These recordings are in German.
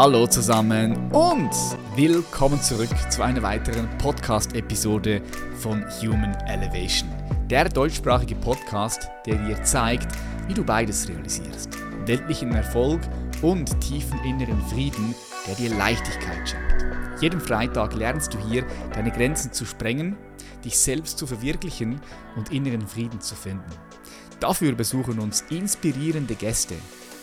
Hallo zusammen und willkommen zurück zu einer weiteren Podcast-Episode von Human Elevation. Der deutschsprachige Podcast, der dir zeigt, wie du beides realisierst. Weltlichen Erfolg und tiefen inneren Frieden, der dir Leichtigkeit schenkt. Jeden Freitag lernst du hier, deine Grenzen zu sprengen, dich selbst zu verwirklichen und inneren Frieden zu finden. Dafür besuchen uns inspirierende Gäste,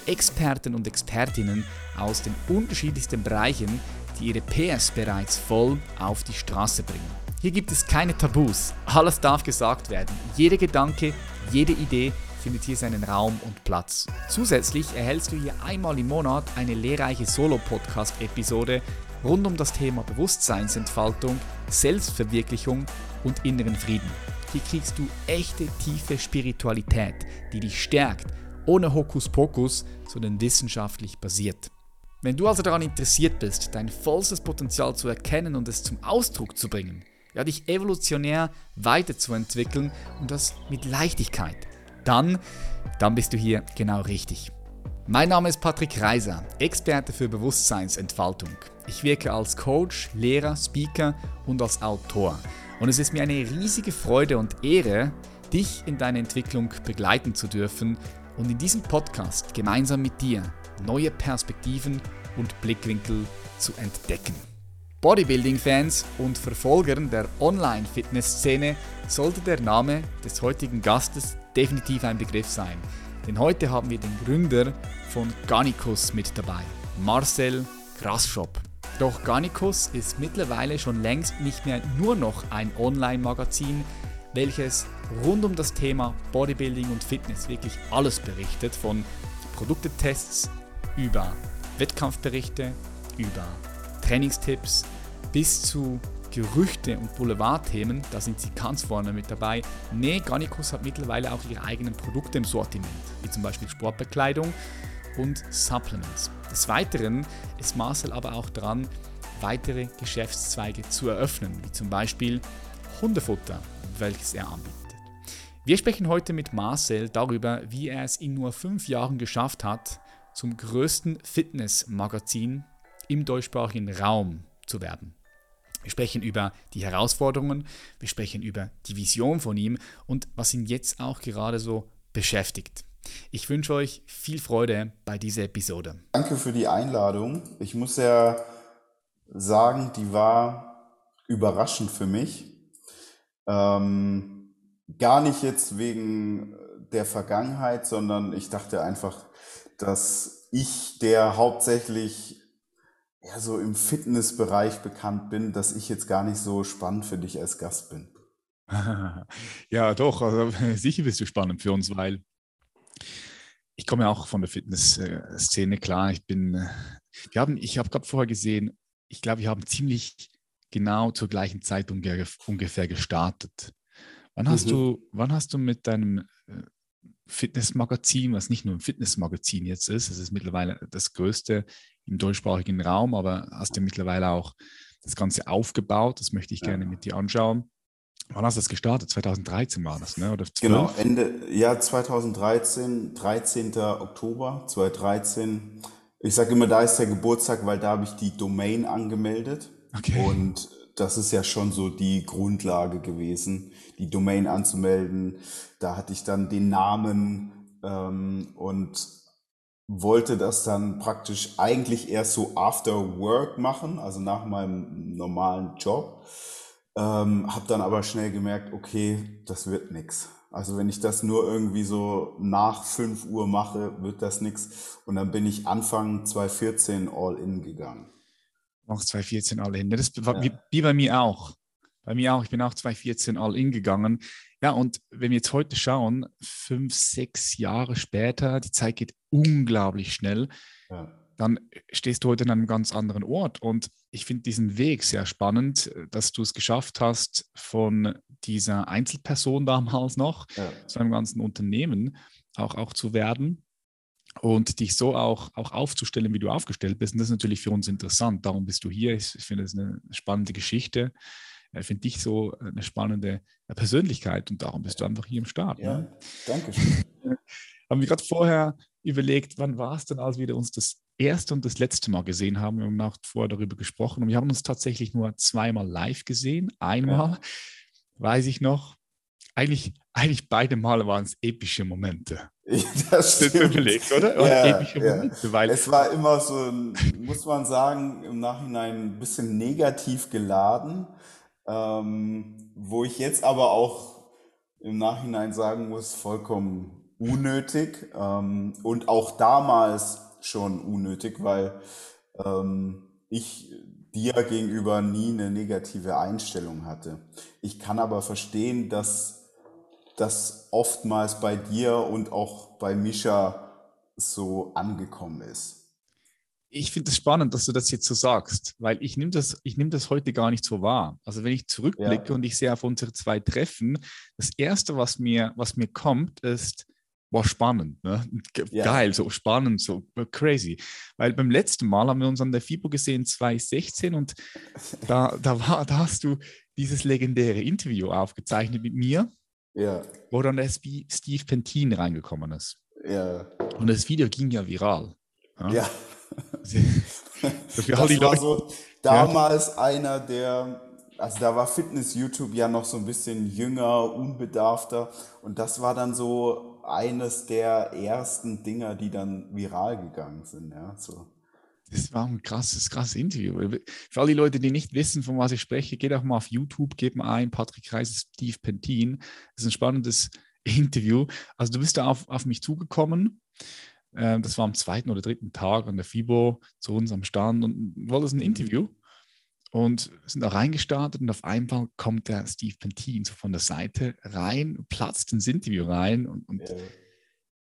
Experten und Expertinnen aus den unterschiedlichsten Bereichen, die ihre PS bereits voll auf die Straße bringen. Hier gibt es keine Tabus, alles darf gesagt werden. Jeder Gedanke, jede Idee findet hier seinen Raum und Platz. Zusätzlich erhältst du hier einmal im Monat eine lehrreiche Solo-Podcast-Episode rund um das Thema Bewusstseinsentfaltung, Selbstverwirklichung und inneren Frieden. Hier kriegst du echte tiefe Spiritualität, die dich stärkt ohne Hokuspokus, sondern wissenschaftlich basiert. Wenn du also daran interessiert bist, dein vollstes Potenzial zu erkennen und es zum Ausdruck zu bringen, ja, dich evolutionär weiterzuentwickeln und das mit Leichtigkeit, dann, dann bist du hier genau richtig. Mein Name ist Patrick Reiser, Experte für Bewusstseinsentfaltung. Ich wirke als Coach, Lehrer, Speaker und als Autor. Und es ist mir eine riesige Freude und Ehre, dich in deiner Entwicklung begleiten zu dürfen und in diesem Podcast gemeinsam mit dir neue Perspektiven und Blickwinkel zu entdecken. Bodybuilding-Fans und Verfolgern der Online-Fitness-Szene sollte der Name des heutigen Gastes definitiv ein Begriff sein. Denn heute haben wir den Gründer von Garnicus mit dabei, Marcel Grasschop. Doch Garnicus ist mittlerweile schon längst nicht mehr nur noch ein Online-Magazin, welches rund um das Thema Bodybuilding und Fitness wirklich alles berichtet, von Produktetests über Wettkampfberichte, über Trainingstipps bis zu Gerüchte und Boulevardthemen, da sind sie ganz vorne mit dabei. Nee, Garnicus hat mittlerweile auch ihre eigenen Produkte im Sortiment, wie zum Beispiel Sportbekleidung und Supplements. Des Weiteren ist Marcel aber auch dran, weitere Geschäftszweige zu eröffnen, wie zum Beispiel Hundefutter, welches er anbietet. Wir sprechen heute mit Marcel darüber, wie er es in nur fünf Jahren geschafft hat, zum größten Fitnessmagazin im deutschsprachigen Raum zu werden. Wir sprechen über die Herausforderungen, wir sprechen über die Vision von ihm und was ihn jetzt auch gerade so beschäftigt. Ich wünsche euch viel Freude bei dieser Episode. Danke für die Einladung. Ich muss ja sagen, die war überraschend für mich. Ähm, gar nicht jetzt wegen der Vergangenheit, sondern ich dachte einfach, dass ich, der hauptsächlich ja, so im Fitnessbereich bekannt bin, dass ich jetzt gar nicht so spannend für dich als Gast bin. ja, doch, also sicher bist du spannend für uns, weil ich komme ja auch von der Fitnessszene, klar. Ich bin, wir haben, ich habe gerade vorher gesehen, ich glaube, wir haben ziemlich genau zur gleichen Zeit ungefähr gestartet. Wann hast, mhm. du, wann hast du mit deinem äh, Fitnessmagazin, was nicht nur ein Fitnessmagazin jetzt ist, es ist mittlerweile das größte im deutschsprachigen Raum, aber hast du mittlerweile auch das Ganze aufgebaut, das möchte ich ja. gerne mit dir anschauen. Wann hast du das gestartet? 2013 war das, ne? Oder 12? Genau, Ende, ja, 2013, 13. Oktober 2013. Ich sage immer, da ist der Geburtstag, weil da habe ich die Domain angemeldet. Okay. Und das ist ja schon so die Grundlage gewesen, die Domain anzumelden. Da hatte ich dann den Namen ähm, und wollte das dann praktisch eigentlich erst so after work machen, also nach meinem normalen Job. Ähm, habe dann aber schnell gemerkt, okay, das wird nix. Also wenn ich das nur irgendwie so nach 5 Uhr mache, wird das nix. Und dann bin ich Anfang 2014 all in gegangen noch 2014 all in. Das war ja. wie, wie, bei mir auch. Bei mir auch. Ich bin auch 2014 all in gegangen. Ja, und wenn wir jetzt heute schauen, fünf, sechs Jahre später, die Zeit geht unglaublich schnell, ja. dann stehst du heute an einem ganz anderen Ort. Und ich finde diesen Weg sehr spannend, dass du es geschafft hast, von dieser Einzelperson damals noch ja. zu einem ganzen Unternehmen auch, auch zu werden und dich so auch, auch aufzustellen, wie du aufgestellt bist. Und das ist natürlich für uns interessant. Darum bist du hier. Ich, ich finde es eine spannende Geschichte. Ich finde dich so eine spannende Persönlichkeit und darum bist du einfach hier im Start. Ja, ne? danke schön. Haben wir gerade vorher überlegt, wann war es denn, als wir uns das erste und das letzte Mal gesehen haben. Wir haben nach vorher darüber gesprochen und wir haben uns tatsächlich nur zweimal live gesehen. Einmal, ja. weiß ich noch, eigentlich, eigentlich beide Male waren es epische Momente. Ja, das stimmt. Überlegt, oder? Ja, epische ja. Momente, weil es war immer so, muss man sagen, im Nachhinein ein bisschen negativ geladen, ähm, wo ich jetzt aber auch im Nachhinein sagen muss, vollkommen unnötig ähm, und auch damals schon unnötig, weil ähm, ich dir gegenüber nie eine negative Einstellung hatte. Ich kann aber verstehen, dass das oftmals bei dir und auch bei Mischa so angekommen ist. Ich finde es spannend, dass du das jetzt so sagst, weil ich nehme das, ich nehme das heute gar nicht so wahr. Also wenn ich zurückblicke ja. und ich sehe auf unsere zwei Treffen, das erste, was mir, was mir kommt, ist, war spannend, ne? Ja. geil, so spannend, so crazy. Weil beim letzten Mal haben wir uns an der FIBO gesehen, 2016, und da, da, war, da hast du dieses legendäre Interview aufgezeichnet mit mir, ja. wo dann der Steve Pentin reingekommen ist. Ja. Und das Video ging ja viral. Ja. ja. das war so damals ja. einer der also da war Fitness YouTube ja noch so ein bisschen jünger, unbedarfter und das war dann so eines der ersten Dinger, die dann viral gegangen sind. Ja, so. Das war ein krasses, krasses Interview. Für all die Leute, die nicht wissen, von was ich spreche, geht auch mal auf YouTube, gebt mal ein, Patrick Reis, Steve Pentin. Das ist ein spannendes Interview. Also du bist da auf, auf mich zugekommen. Ähm, das war am zweiten oder dritten Tag an der FIBO zu uns am Stand und wolltest ein Interview und sind da reingestartet und auf einmal kommt der Steve Pentin so von der Seite rein, platzt ins Interview rein und, und ja.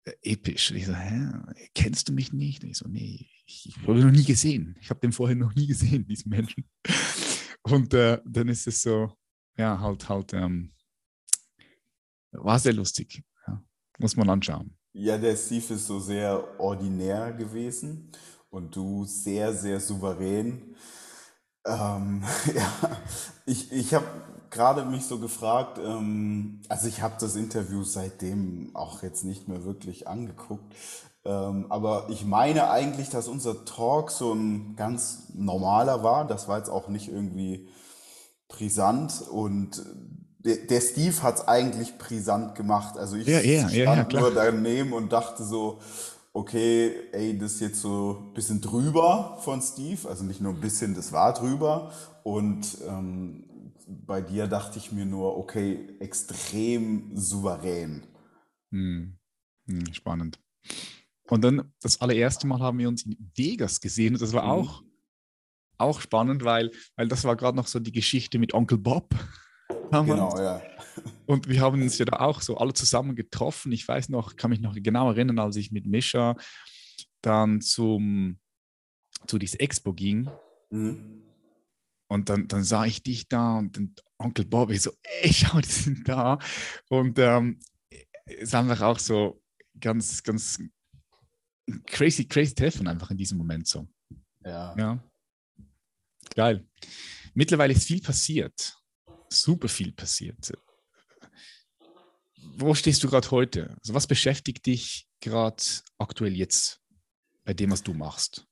Äh, episch. ich so, hä, kennst du mich nicht? Und ich so, nee, ich, habe noch nie gesehen. Ich habe den vorher noch nie gesehen, diesen Menschen. Und äh, dann ist es so, ja, halt, halt, ähm, war sehr lustig. Ja, muss man anschauen. Ja, der Steve ist so sehr ordinär gewesen und du sehr, sehr souverän. Ähm, ja, ich, ich habe gerade mich so gefragt, ähm, also ich habe das Interview seitdem auch jetzt nicht mehr wirklich angeguckt, ähm, aber ich meine eigentlich, dass unser Talk so ein ganz normaler war. Das war jetzt auch nicht irgendwie brisant und der, der Steve hat es eigentlich brisant gemacht. Also ich ja, ja, stand ja, nur daneben und dachte so, okay, ey, das ist jetzt so ein bisschen drüber von Steve, also nicht nur ein bisschen, das war drüber. Und ähm, bei dir dachte ich mir nur, okay, extrem souverän. Hm. Hm, spannend. Und dann das allererste Mal haben wir uns in Vegas gesehen und das war mhm. auch, auch spannend, weil, weil das war gerade noch so die Geschichte mit Onkel Bob. Genau, ja. Und wir haben uns ja da auch so alle zusammen getroffen. Ich weiß noch, kann mich noch genau erinnern, als ich mit Mischa dann zum, zu dieser Expo ging. Mhm. Und dann, dann sah ich dich da und den Onkel Bobby so, ey, schau, die sind da. Und ähm, es war einfach auch so ganz, ganz crazy, crazy Treffen einfach in diesem Moment so. Ja. ja. Geil. Mittlerweile ist viel passiert. Super viel passiert wo stehst du gerade heute? Also was beschäftigt dich gerade aktuell jetzt bei dem, was du machst?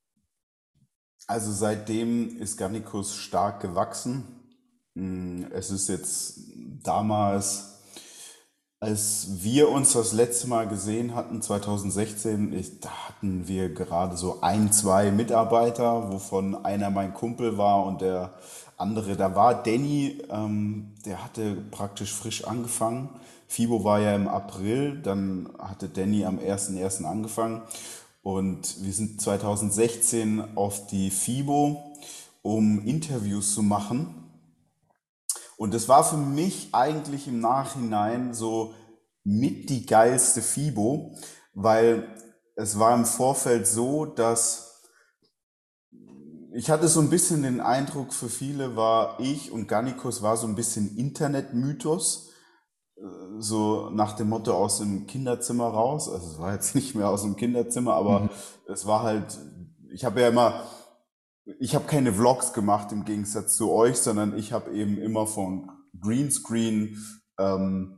Also seitdem ist Garnicus stark gewachsen. Hm, es ist jetzt damals, als wir uns das letzte Mal gesehen hatten, 2016, ich, da hatten wir gerade so ein, zwei Mitarbeiter, wovon einer mein Kumpel war und der andere, da war Danny, ähm, der hatte praktisch frisch angefangen. FIBO war ja im April, dann hatte Danny am 1.1. angefangen und wir sind 2016 auf die FIBO, um Interviews zu machen. Und das war für mich eigentlich im Nachhinein so mit die geilste FIBO, weil es war im Vorfeld so, dass ich hatte so ein bisschen den Eindruck, für viele war ich und Gannikus war so ein bisschen Internetmythos so nach dem Motto aus dem Kinderzimmer raus. Also es war jetzt nicht mehr aus dem Kinderzimmer, aber mhm. es war halt, ich habe ja immer, ich habe keine Vlogs gemacht im Gegensatz zu euch, sondern ich habe eben immer von Greenscreen ähm,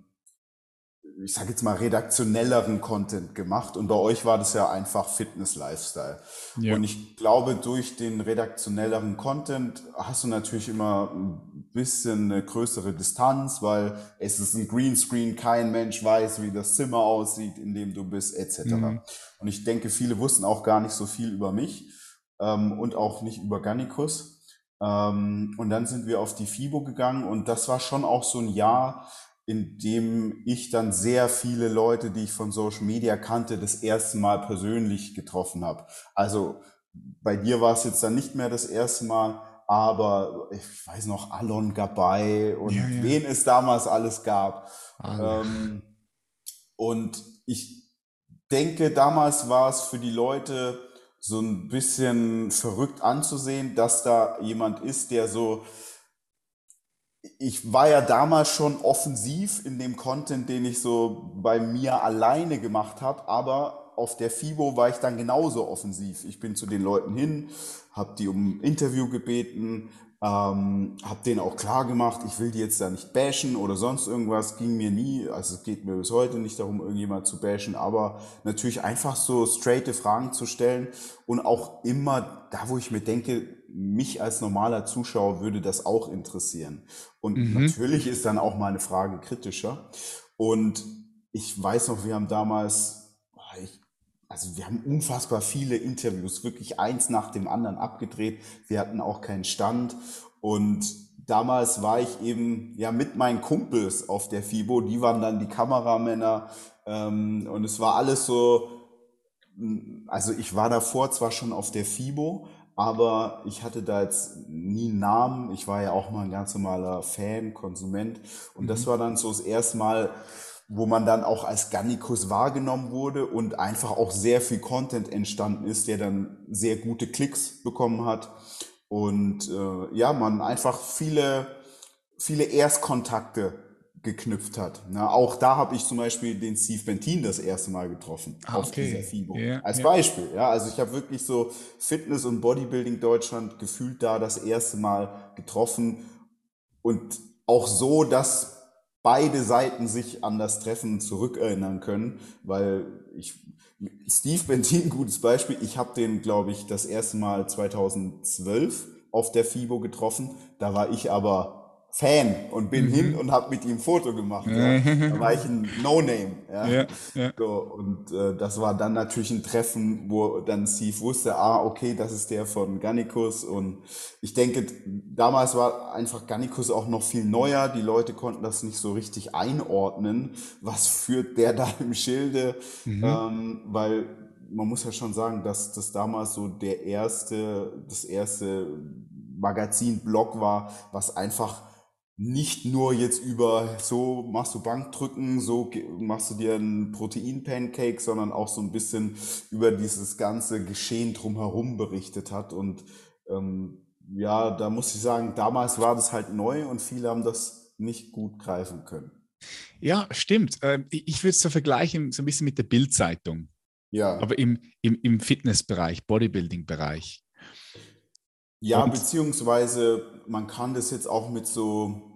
ich sage jetzt mal, redaktionelleren Content gemacht. Und bei euch war das ja einfach Fitness-Lifestyle. Ja. Und ich glaube, durch den redaktionelleren Content hast du natürlich immer ein bisschen eine größere Distanz, weil es ist ein Greenscreen, kein Mensch weiß, wie das Zimmer aussieht, in dem du bist, etc. Mhm. Und ich denke, viele wussten auch gar nicht so viel über mich ähm, und auch nicht über Gannikus. Ähm, und dann sind wir auf die FIBO gegangen und das war schon auch so ein Jahr, in dem ich dann sehr viele Leute, die ich von Social Media kannte, das erste Mal persönlich getroffen habe. Also bei dir war es jetzt dann nicht mehr das erste Mal, aber ich weiß noch, Alon Gabay und ja, ja. wen es damals alles gab. Ähm, und ich denke, damals war es für die Leute so ein bisschen verrückt anzusehen, dass da jemand ist, der so ich war ja damals schon offensiv in dem Content, den ich so bei mir alleine gemacht habe, aber auf der FIBO war ich dann genauso offensiv. Ich bin zu den Leuten hin, habe die um ein Interview gebeten, ähm, habe denen auch klar gemacht, ich will die jetzt da nicht bashen oder sonst irgendwas, ging mir nie, also es geht mir bis heute nicht darum, irgendjemand zu bashen, aber natürlich einfach so straighte Fragen zu stellen und auch immer da, wo ich mir denke, mich als normaler Zuschauer würde das auch interessieren. Und mhm. natürlich ist dann auch meine Frage kritischer. Und ich weiß noch, wir haben damals, ich, also wir haben unfassbar viele Interviews, wirklich eins nach dem anderen abgedreht. Wir hatten auch keinen Stand. Und damals war ich eben ja mit meinen Kumpels auf der FIBO, die waren dann die Kameramänner. Ähm, und es war alles so, also ich war davor zwar schon auf der FIBO, aber ich hatte da jetzt nie einen Namen. Ich war ja auch mal ein ganz normaler Fan, Konsument. Und mhm. das war dann so das erste Mal, wo man dann auch als Gannikus wahrgenommen wurde und einfach auch sehr viel Content entstanden ist, der dann sehr gute Klicks bekommen hat. Und äh, ja, man einfach viele, viele Erstkontakte geknüpft hat. Na, auch da habe ich zum Beispiel den Steve Bentin das erste Mal getroffen ah, auf okay. dieser FIBO. Yeah, Als yeah. Beispiel. Ja, also ich habe wirklich so Fitness und Bodybuilding Deutschland gefühlt da das erste Mal getroffen und auch so, dass beide Seiten sich an das Treffen zurückerinnern können, weil ich Steve Bentin, gutes Beispiel. Ich habe den, glaube ich, das erste Mal 2012 auf der FIBO getroffen. Da war ich aber Fan und bin mhm. hin und habe mit ihm ein Foto gemacht. Ja. Da war ich ein No-Name. Ja. ja, ja. So, und äh, das war dann natürlich ein Treffen, wo dann Steve wusste, ah, okay, das ist der von Gannikus. Und ich denke, damals war einfach Gannikus auch noch viel neuer. Die Leute konnten das nicht so richtig einordnen. Was führt der da im Schilde? Mhm. Ähm, weil man muss ja schon sagen, dass das damals so der erste, das erste Magazin-Blog war, was einfach nicht nur jetzt über so machst du Bankdrücken, so machst du dir ein Protein-Pancake, sondern auch so ein bisschen über dieses ganze Geschehen drumherum berichtet hat. Und ähm, ja, da muss ich sagen, damals war das halt neu und viele haben das nicht gut greifen können. Ja, stimmt. Ähm, ich würde es so vergleichen, so ein bisschen mit der Bildzeitung. Ja. Aber im, im, im Fitnessbereich, Bodybuilding-Bereich. Ja, und beziehungsweise man kann das jetzt auch mit so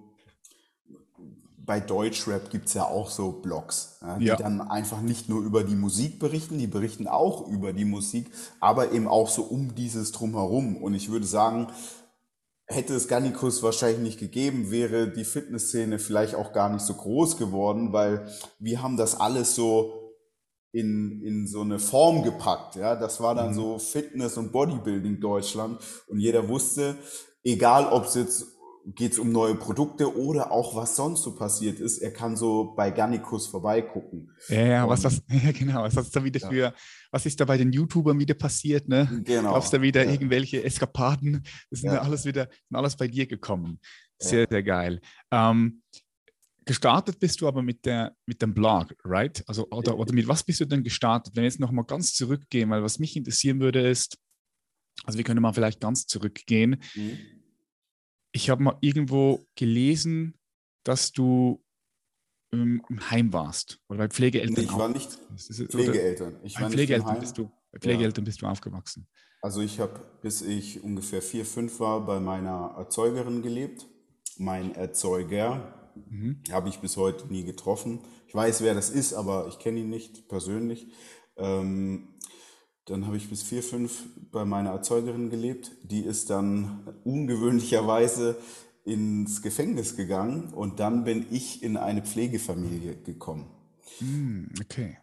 bei Deutschrap gibt's ja auch so Blogs, die ja. dann einfach nicht nur über die Musik berichten, die berichten auch über die Musik, aber eben auch so um dieses Drumherum. Und ich würde sagen, hätte es Gannikus wahrscheinlich nicht gegeben, wäre die Fitnessszene vielleicht auch gar nicht so groß geworden, weil wir haben das alles so in, in so eine Form gepackt. Ja, das war dann mhm. so Fitness und Bodybuilding Deutschland und jeder wusste, egal ob es jetzt geht es um neue Produkte oder auch was sonst so passiert ist. Er kann so bei Gannikus vorbeigucken. Ja, ja, was das, ja genau, was das da wieder ja. für, was ist da bei den YouTubern wieder passiert, ne? Genau. Gab es da wieder ja. irgendwelche Eskapaden? Das sind ja. alles wieder, sind alles bei dir gekommen. Sehr, sehr geil. Ähm, gestartet bist du aber mit, der, mit dem Blog, right? Also, oder, oder mit was bist du denn gestartet? Wenn wir jetzt nochmal ganz zurückgehen, weil was mich interessieren würde ist, also wir können mal vielleicht ganz zurückgehen. Mhm ich habe mal irgendwo gelesen, dass du ähm, im Heim warst oder bei Pflegeeltern. ich war nicht Pflegeeltern. Ich war Pflegeeltern, bist du, bei Pflegeeltern ja. bist du aufgewachsen. Also ich habe, bis ich ungefähr vier, fünf war, bei meiner Erzeugerin gelebt. Mein Erzeuger Mhm. Habe ich bis heute nie getroffen. Ich weiß, wer das ist, aber ich kenne ihn nicht persönlich. Ähm, dann habe ich bis vier, fünf bei meiner Erzeugerin gelebt. Die ist dann ungewöhnlicherweise ins Gefängnis gegangen und dann bin ich in eine Pflegefamilie gekommen. Mm, okay.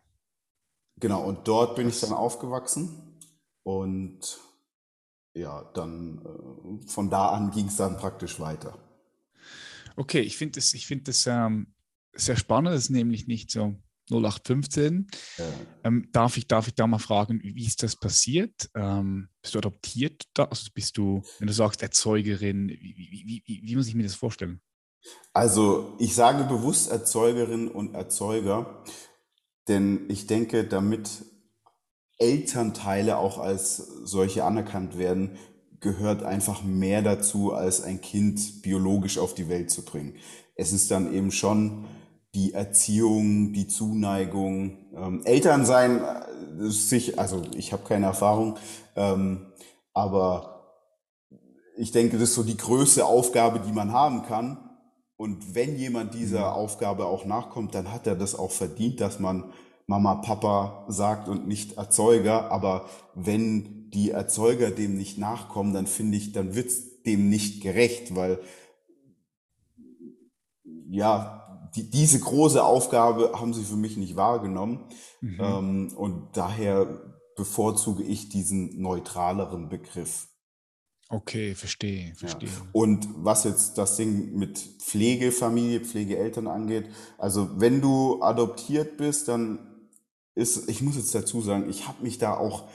Genau, und dort bin ich dann aufgewachsen und ja, dann äh, von da an ging es dann praktisch weiter. Okay, ich finde das, ich find das ähm, sehr spannend, das ist nämlich nicht so 0815. Ja. Ähm, darf, ich, darf ich da mal fragen, wie ist das passiert? Ähm, bist du adoptiert? Da? Also bist du, wenn du sagst Erzeugerin, wie, wie, wie, wie muss ich mir das vorstellen? Also ich sage bewusst Erzeugerin und Erzeuger, denn ich denke, damit Elternteile auch als solche anerkannt werden, gehört einfach mehr dazu, als ein Kind biologisch auf die Welt zu bringen. Es ist dann eben schon die Erziehung, die Zuneigung. Ähm, Eltern sein, äh, sich, also ich habe keine Erfahrung, ähm, aber ich denke, das ist so die größte Aufgabe, die man haben kann. Und wenn jemand dieser mhm. Aufgabe auch nachkommt, dann hat er das auch verdient, dass man Mama, Papa sagt und nicht Erzeuger. Aber wenn die Erzeuger dem nicht nachkommen, dann finde ich, dann wird's dem nicht gerecht, weil ja, die, diese große Aufgabe haben sie für mich nicht wahrgenommen. Mhm. Ähm, und daher bevorzuge ich diesen neutraleren Begriff. Okay, verstehe, verstehe. Ja. Und was jetzt das Ding mit Pflegefamilie, Pflegeeltern angeht, also wenn du adoptiert bist, dann ist, ich muss jetzt dazu sagen, ich habe mich da auch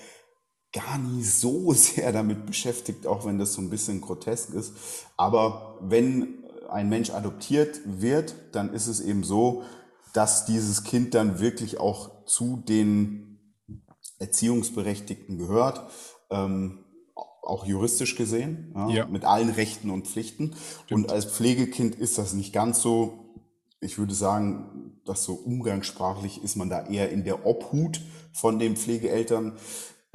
gar nie so sehr damit beschäftigt, auch wenn das so ein bisschen grotesk ist. Aber wenn ein Mensch adoptiert wird, dann ist es eben so, dass dieses Kind dann wirklich auch zu den Erziehungsberechtigten gehört, ähm, auch juristisch gesehen, ja, ja. mit allen Rechten und Pflichten. Stimmt. Und als Pflegekind ist das nicht ganz so, ich würde sagen, dass so umgangssprachlich ist man da eher in der Obhut von den Pflegeeltern.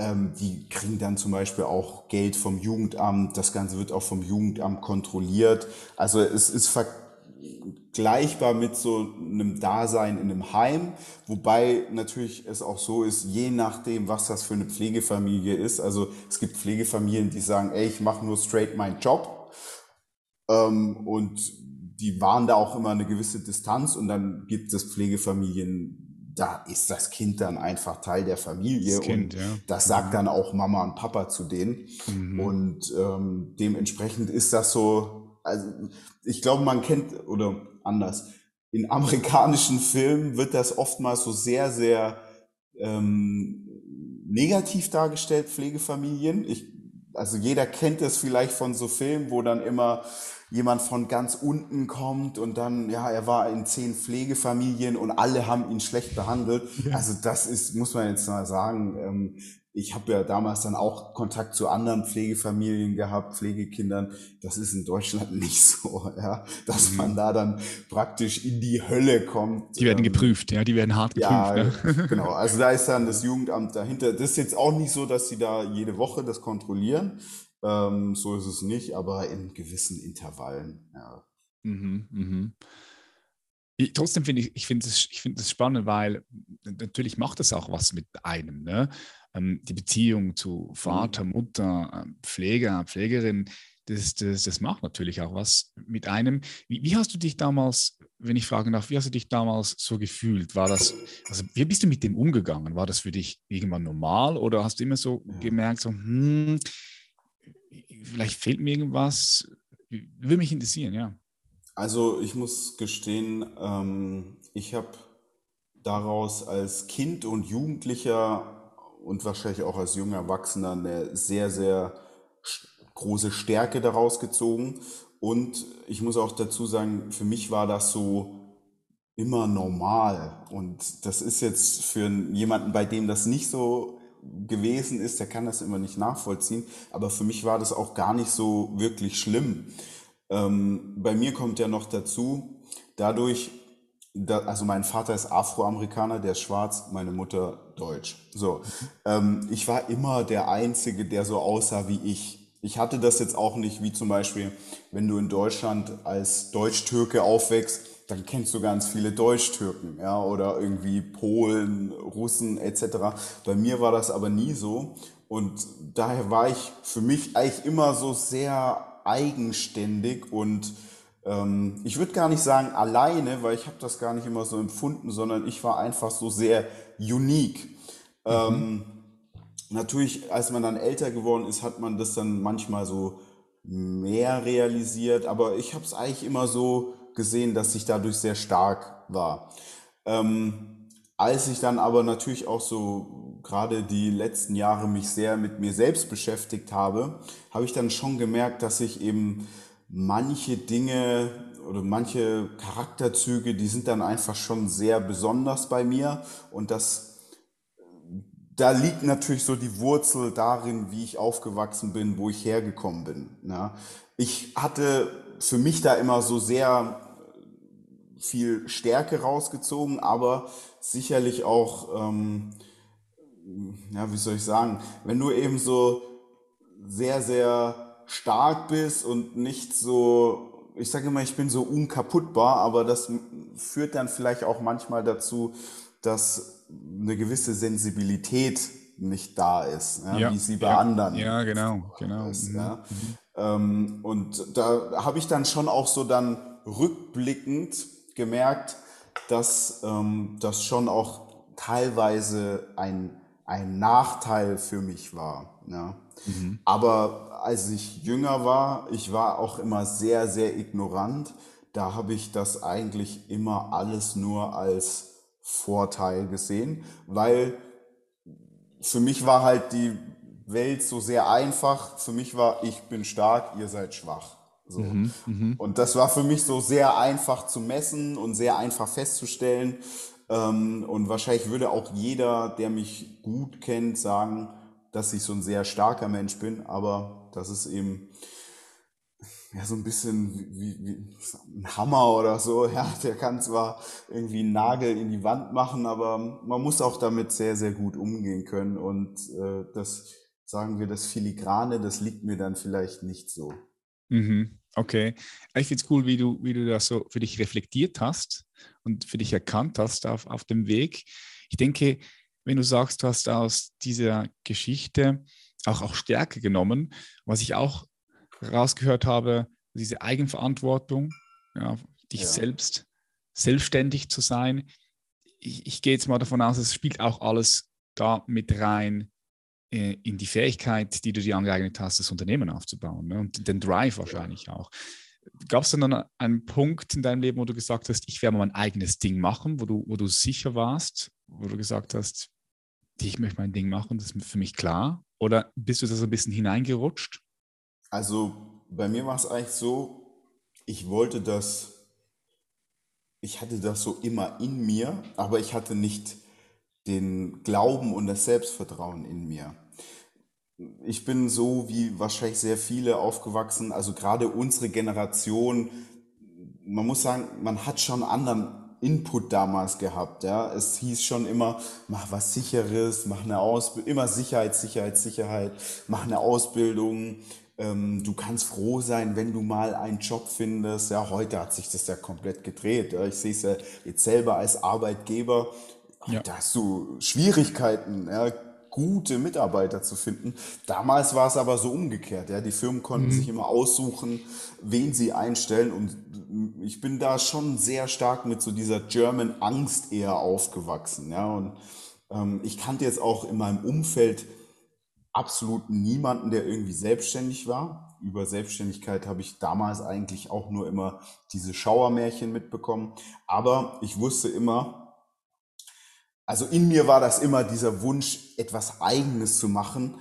Ähm, die kriegen dann zum Beispiel auch Geld vom Jugendamt. Das Ganze wird auch vom Jugendamt kontrolliert. Also es ist vergleichbar mit so einem Dasein in einem Heim, wobei natürlich es auch so ist, je nachdem, was das für eine Pflegefamilie ist. Also es gibt Pflegefamilien, die sagen, ey, ich mache nur straight meinen Job. Ähm, und die waren da auch immer eine gewisse Distanz und dann gibt es Pflegefamilien, da ist das Kind dann einfach Teil der Familie das kind, und ja. das sagt mhm. dann auch Mama und Papa zu denen. Mhm. Und ähm, dementsprechend ist das so, also ich glaube, man kennt, oder anders, in amerikanischen Filmen wird das oftmals so sehr, sehr ähm, negativ dargestellt, Pflegefamilien. Ich, also jeder kennt es vielleicht von so Filmen, wo dann immer jemand von ganz unten kommt und dann, ja, er war in zehn Pflegefamilien und alle haben ihn schlecht behandelt. Ja. Also das ist, muss man jetzt mal sagen, ähm, ich habe ja damals dann auch Kontakt zu anderen Pflegefamilien gehabt, Pflegekindern. Das ist in Deutschland nicht so, ja, dass mhm. man da dann praktisch in die Hölle kommt. Die werden ähm, geprüft, ja, die werden hart geprüft. Ja, ne? genau. Also da ist dann das Jugendamt dahinter. Das ist jetzt auch nicht so, dass sie da jede Woche das kontrollieren. Ähm, so ist es nicht, aber in gewissen Intervallen. Ja. Mhm, mhm. Ich, trotzdem finde ich, ich finde es ich find spannend, weil natürlich macht das auch was mit einem. Ne? Ähm, die Beziehung zu Vater, mhm. Mutter, ähm, Pfleger, Pflegerin, das, das, das macht natürlich auch was mit einem. Wie, wie, hast du dich damals, wenn ich fragen darf, wie hast du dich damals so gefühlt? War das, also wie bist du mit dem umgegangen? War das für dich irgendwann normal oder hast du immer so gemerkt, so, hm, vielleicht fehlt mir irgendwas. Würde mich interessieren, ja. Also ich muss gestehen, ähm, ich habe daraus als Kind und Jugendlicher und wahrscheinlich auch als junger Erwachsener eine sehr, sehr große Stärke daraus gezogen. Und ich muss auch dazu sagen, für mich war das so immer normal. Und das ist jetzt für jemanden, bei dem das nicht so gewesen ist, der kann das immer nicht nachvollziehen. Aber für mich war das auch gar nicht so wirklich schlimm. Ähm, bei mir kommt ja noch dazu, dadurch, da, also mein Vater ist Afroamerikaner, der ist schwarz, meine Mutter deutsch. So, ähm, ich war immer der Einzige, der so aussah wie ich. ich hatte das jetzt auch nicht, wie zum Beispiel, wenn du in Deutschland als Deutsch-Türke aufwächst, dann kennst du ganz viele Deutsch-Türken, ja, oder irgendwie Polen, Russen etc. Bei mir war das aber nie so. Und daher war ich für mich eigentlich immer so sehr eigenständig und ähm, ich würde gar nicht sagen alleine, weil ich habe das gar nicht immer so empfunden, sondern ich war einfach so sehr unique. Mhm. Ähm, natürlich, als man dann älter geworden ist, hat man das dann manchmal so mehr realisiert, aber ich habe es eigentlich immer so gesehen, dass ich dadurch sehr stark war. Ähm, als ich dann aber natürlich auch so gerade die letzten Jahre mich sehr mit mir selbst beschäftigt habe, habe ich dann schon gemerkt, dass ich eben manche Dinge oder manche Charakterzüge, die sind dann einfach schon sehr besonders bei mir und das da liegt natürlich so die Wurzel darin, wie ich aufgewachsen bin, wo ich hergekommen bin. Ich hatte für mich da immer so sehr viel Stärke rausgezogen, aber sicherlich auch, ähm, ja, wie soll ich sagen, wenn du eben so sehr, sehr stark bist und nicht so, ich sage immer, ich bin so unkaputtbar, aber das führt dann vielleicht auch manchmal dazu, dass eine gewisse Sensibilität nicht da ist, ja, ja, wie sie bei ja, anderen. Ja, genau, genau. Ist, mhm. Ähm, und da habe ich dann schon auch so dann rückblickend gemerkt, dass ähm, das schon auch teilweise ein, ein Nachteil für mich war. Ja. Mhm. Aber als ich jünger war, ich war auch immer sehr, sehr ignorant. Da habe ich das eigentlich immer alles nur als Vorteil gesehen, weil für mich war halt die Welt so sehr einfach. Für mich war, ich bin stark, ihr seid schwach. So. Mhm, mh. Und das war für mich so sehr einfach zu messen und sehr einfach festzustellen. Ähm, und wahrscheinlich würde auch jeder, der mich gut kennt, sagen, dass ich so ein sehr starker Mensch bin. Aber das ist eben ja, so ein bisschen wie, wie ein Hammer oder so. Ja, der kann zwar irgendwie einen Nagel in die Wand machen, aber man muss auch damit sehr, sehr gut umgehen können. Und äh, das, sagen wir, das Filigrane, das liegt mir dann vielleicht nicht so. Mhm. Okay. Ich finde es cool, wie du, wie du das so für dich reflektiert hast und für dich erkannt hast auf, auf dem Weg. Ich denke, wenn du sagst, du hast aus dieser Geschichte auch, auch Stärke genommen, was ich auch rausgehört habe, diese Eigenverantwortung, ja, dich ja. selbst selbstständig zu sein. Ich, ich gehe jetzt mal davon aus, es spielt auch alles da mit rein in die Fähigkeit, die du dir angeeignet hast, das Unternehmen aufzubauen ne? und den Drive wahrscheinlich ja. auch. Gab es dann einen Punkt in deinem Leben, wo du gesagt hast, ich werde mein eigenes Ding machen, wo du, wo du sicher warst, wo du gesagt hast, ich möchte mein Ding machen, das ist für mich klar? Oder bist du da so ein bisschen hineingerutscht? Also bei mir war es eigentlich so, ich wollte das, ich hatte das so immer in mir, aber ich hatte nicht den Glauben und das Selbstvertrauen in mir. Ich bin so wie wahrscheinlich sehr viele aufgewachsen, also gerade unsere Generation, man muss sagen, man hat schon anderen Input damals gehabt. Ja. Es hieß schon immer, mach was Sicheres, mach eine Ausbildung, immer Sicherheit, Sicherheit, Sicherheit, mach eine Ausbildung, ähm, du kannst froh sein, wenn du mal einen Job findest. Ja, heute hat sich das ja komplett gedreht. Ja. Ich sehe es ja jetzt selber als Arbeitgeber. Ja. Da hast du Schwierigkeiten, ja, gute Mitarbeiter zu finden. Damals war es aber so umgekehrt. Ja. Die Firmen konnten mhm. sich immer aussuchen, wen sie einstellen. Und ich bin da schon sehr stark mit so dieser German Angst eher aufgewachsen. Ja. Und ähm, ich kannte jetzt auch in meinem Umfeld absolut niemanden, der irgendwie selbstständig war. Über Selbstständigkeit habe ich damals eigentlich auch nur immer diese Schauermärchen mitbekommen. Aber ich wusste immer, also in mir war das immer dieser Wunsch, etwas Eigenes zu machen.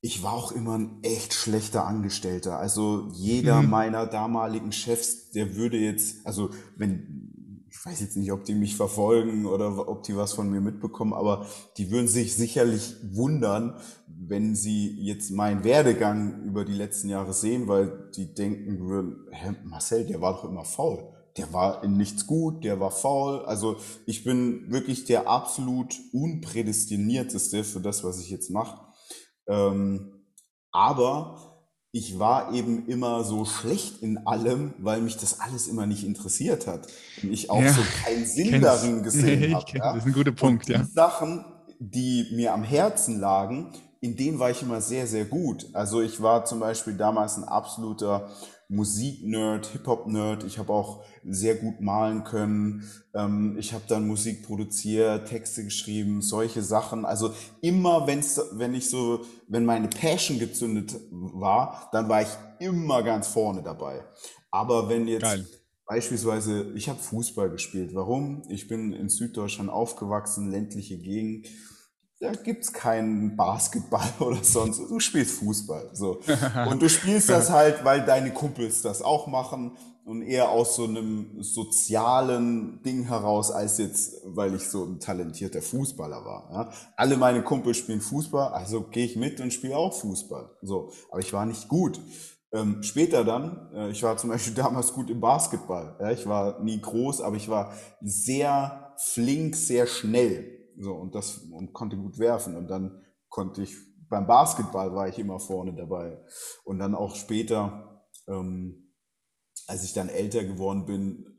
Ich war auch immer ein echt schlechter Angestellter. Also jeder mhm. meiner damaligen Chefs, der würde jetzt, also wenn ich weiß jetzt nicht, ob die mich verfolgen oder ob die was von mir mitbekommen, aber die würden sich sicherlich wundern, wenn sie jetzt meinen Werdegang über die letzten Jahre sehen, weil die denken würden, Hä, Marcel, der war doch immer faul. Der war in nichts gut, der war faul. Also ich bin wirklich der absolut unprädestinierteste für das, was ich jetzt mache. Ähm, aber ich war eben immer so schlecht in allem, weil mich das alles immer nicht interessiert hat. Und ich auch ja, so keinen Sinn darin gesehen habe. Ja? Das ist ein guter Punkt, und ja. Sachen, die mir am Herzen lagen, in denen war ich immer sehr, sehr gut. Also ich war zum Beispiel damals ein absoluter Musik-Nerd, Hip-Hop-Nerd. Ich habe auch sehr gut malen können. Ähm, ich habe dann Musik produziert, Texte geschrieben, solche Sachen. Also immer, wenn's, wenn ich so, wenn meine Passion gezündet war, dann war ich immer ganz vorne dabei. Aber wenn jetzt Geil. beispielsweise, ich habe Fußball gespielt. Warum? Ich bin in Süddeutschland aufgewachsen, ländliche Gegend da gibt's keinen Basketball oder sonst. Du spielst Fußball. So. Und du spielst das halt, weil deine Kumpels das auch machen und eher aus so einem sozialen Ding heraus, als jetzt, weil ich so ein talentierter Fußballer war. Ja. Alle meine Kumpels spielen Fußball, also gehe ich mit und spiele auch Fußball. So. Aber ich war nicht gut. Ähm, später dann, äh, ich war zum Beispiel damals gut im Basketball. Ja. Ich war nie groß, aber ich war sehr flink, sehr schnell. So, und das, und konnte gut werfen. Und dann konnte ich, beim Basketball war ich immer vorne dabei. Und dann auch später, ähm, als ich dann älter geworden bin,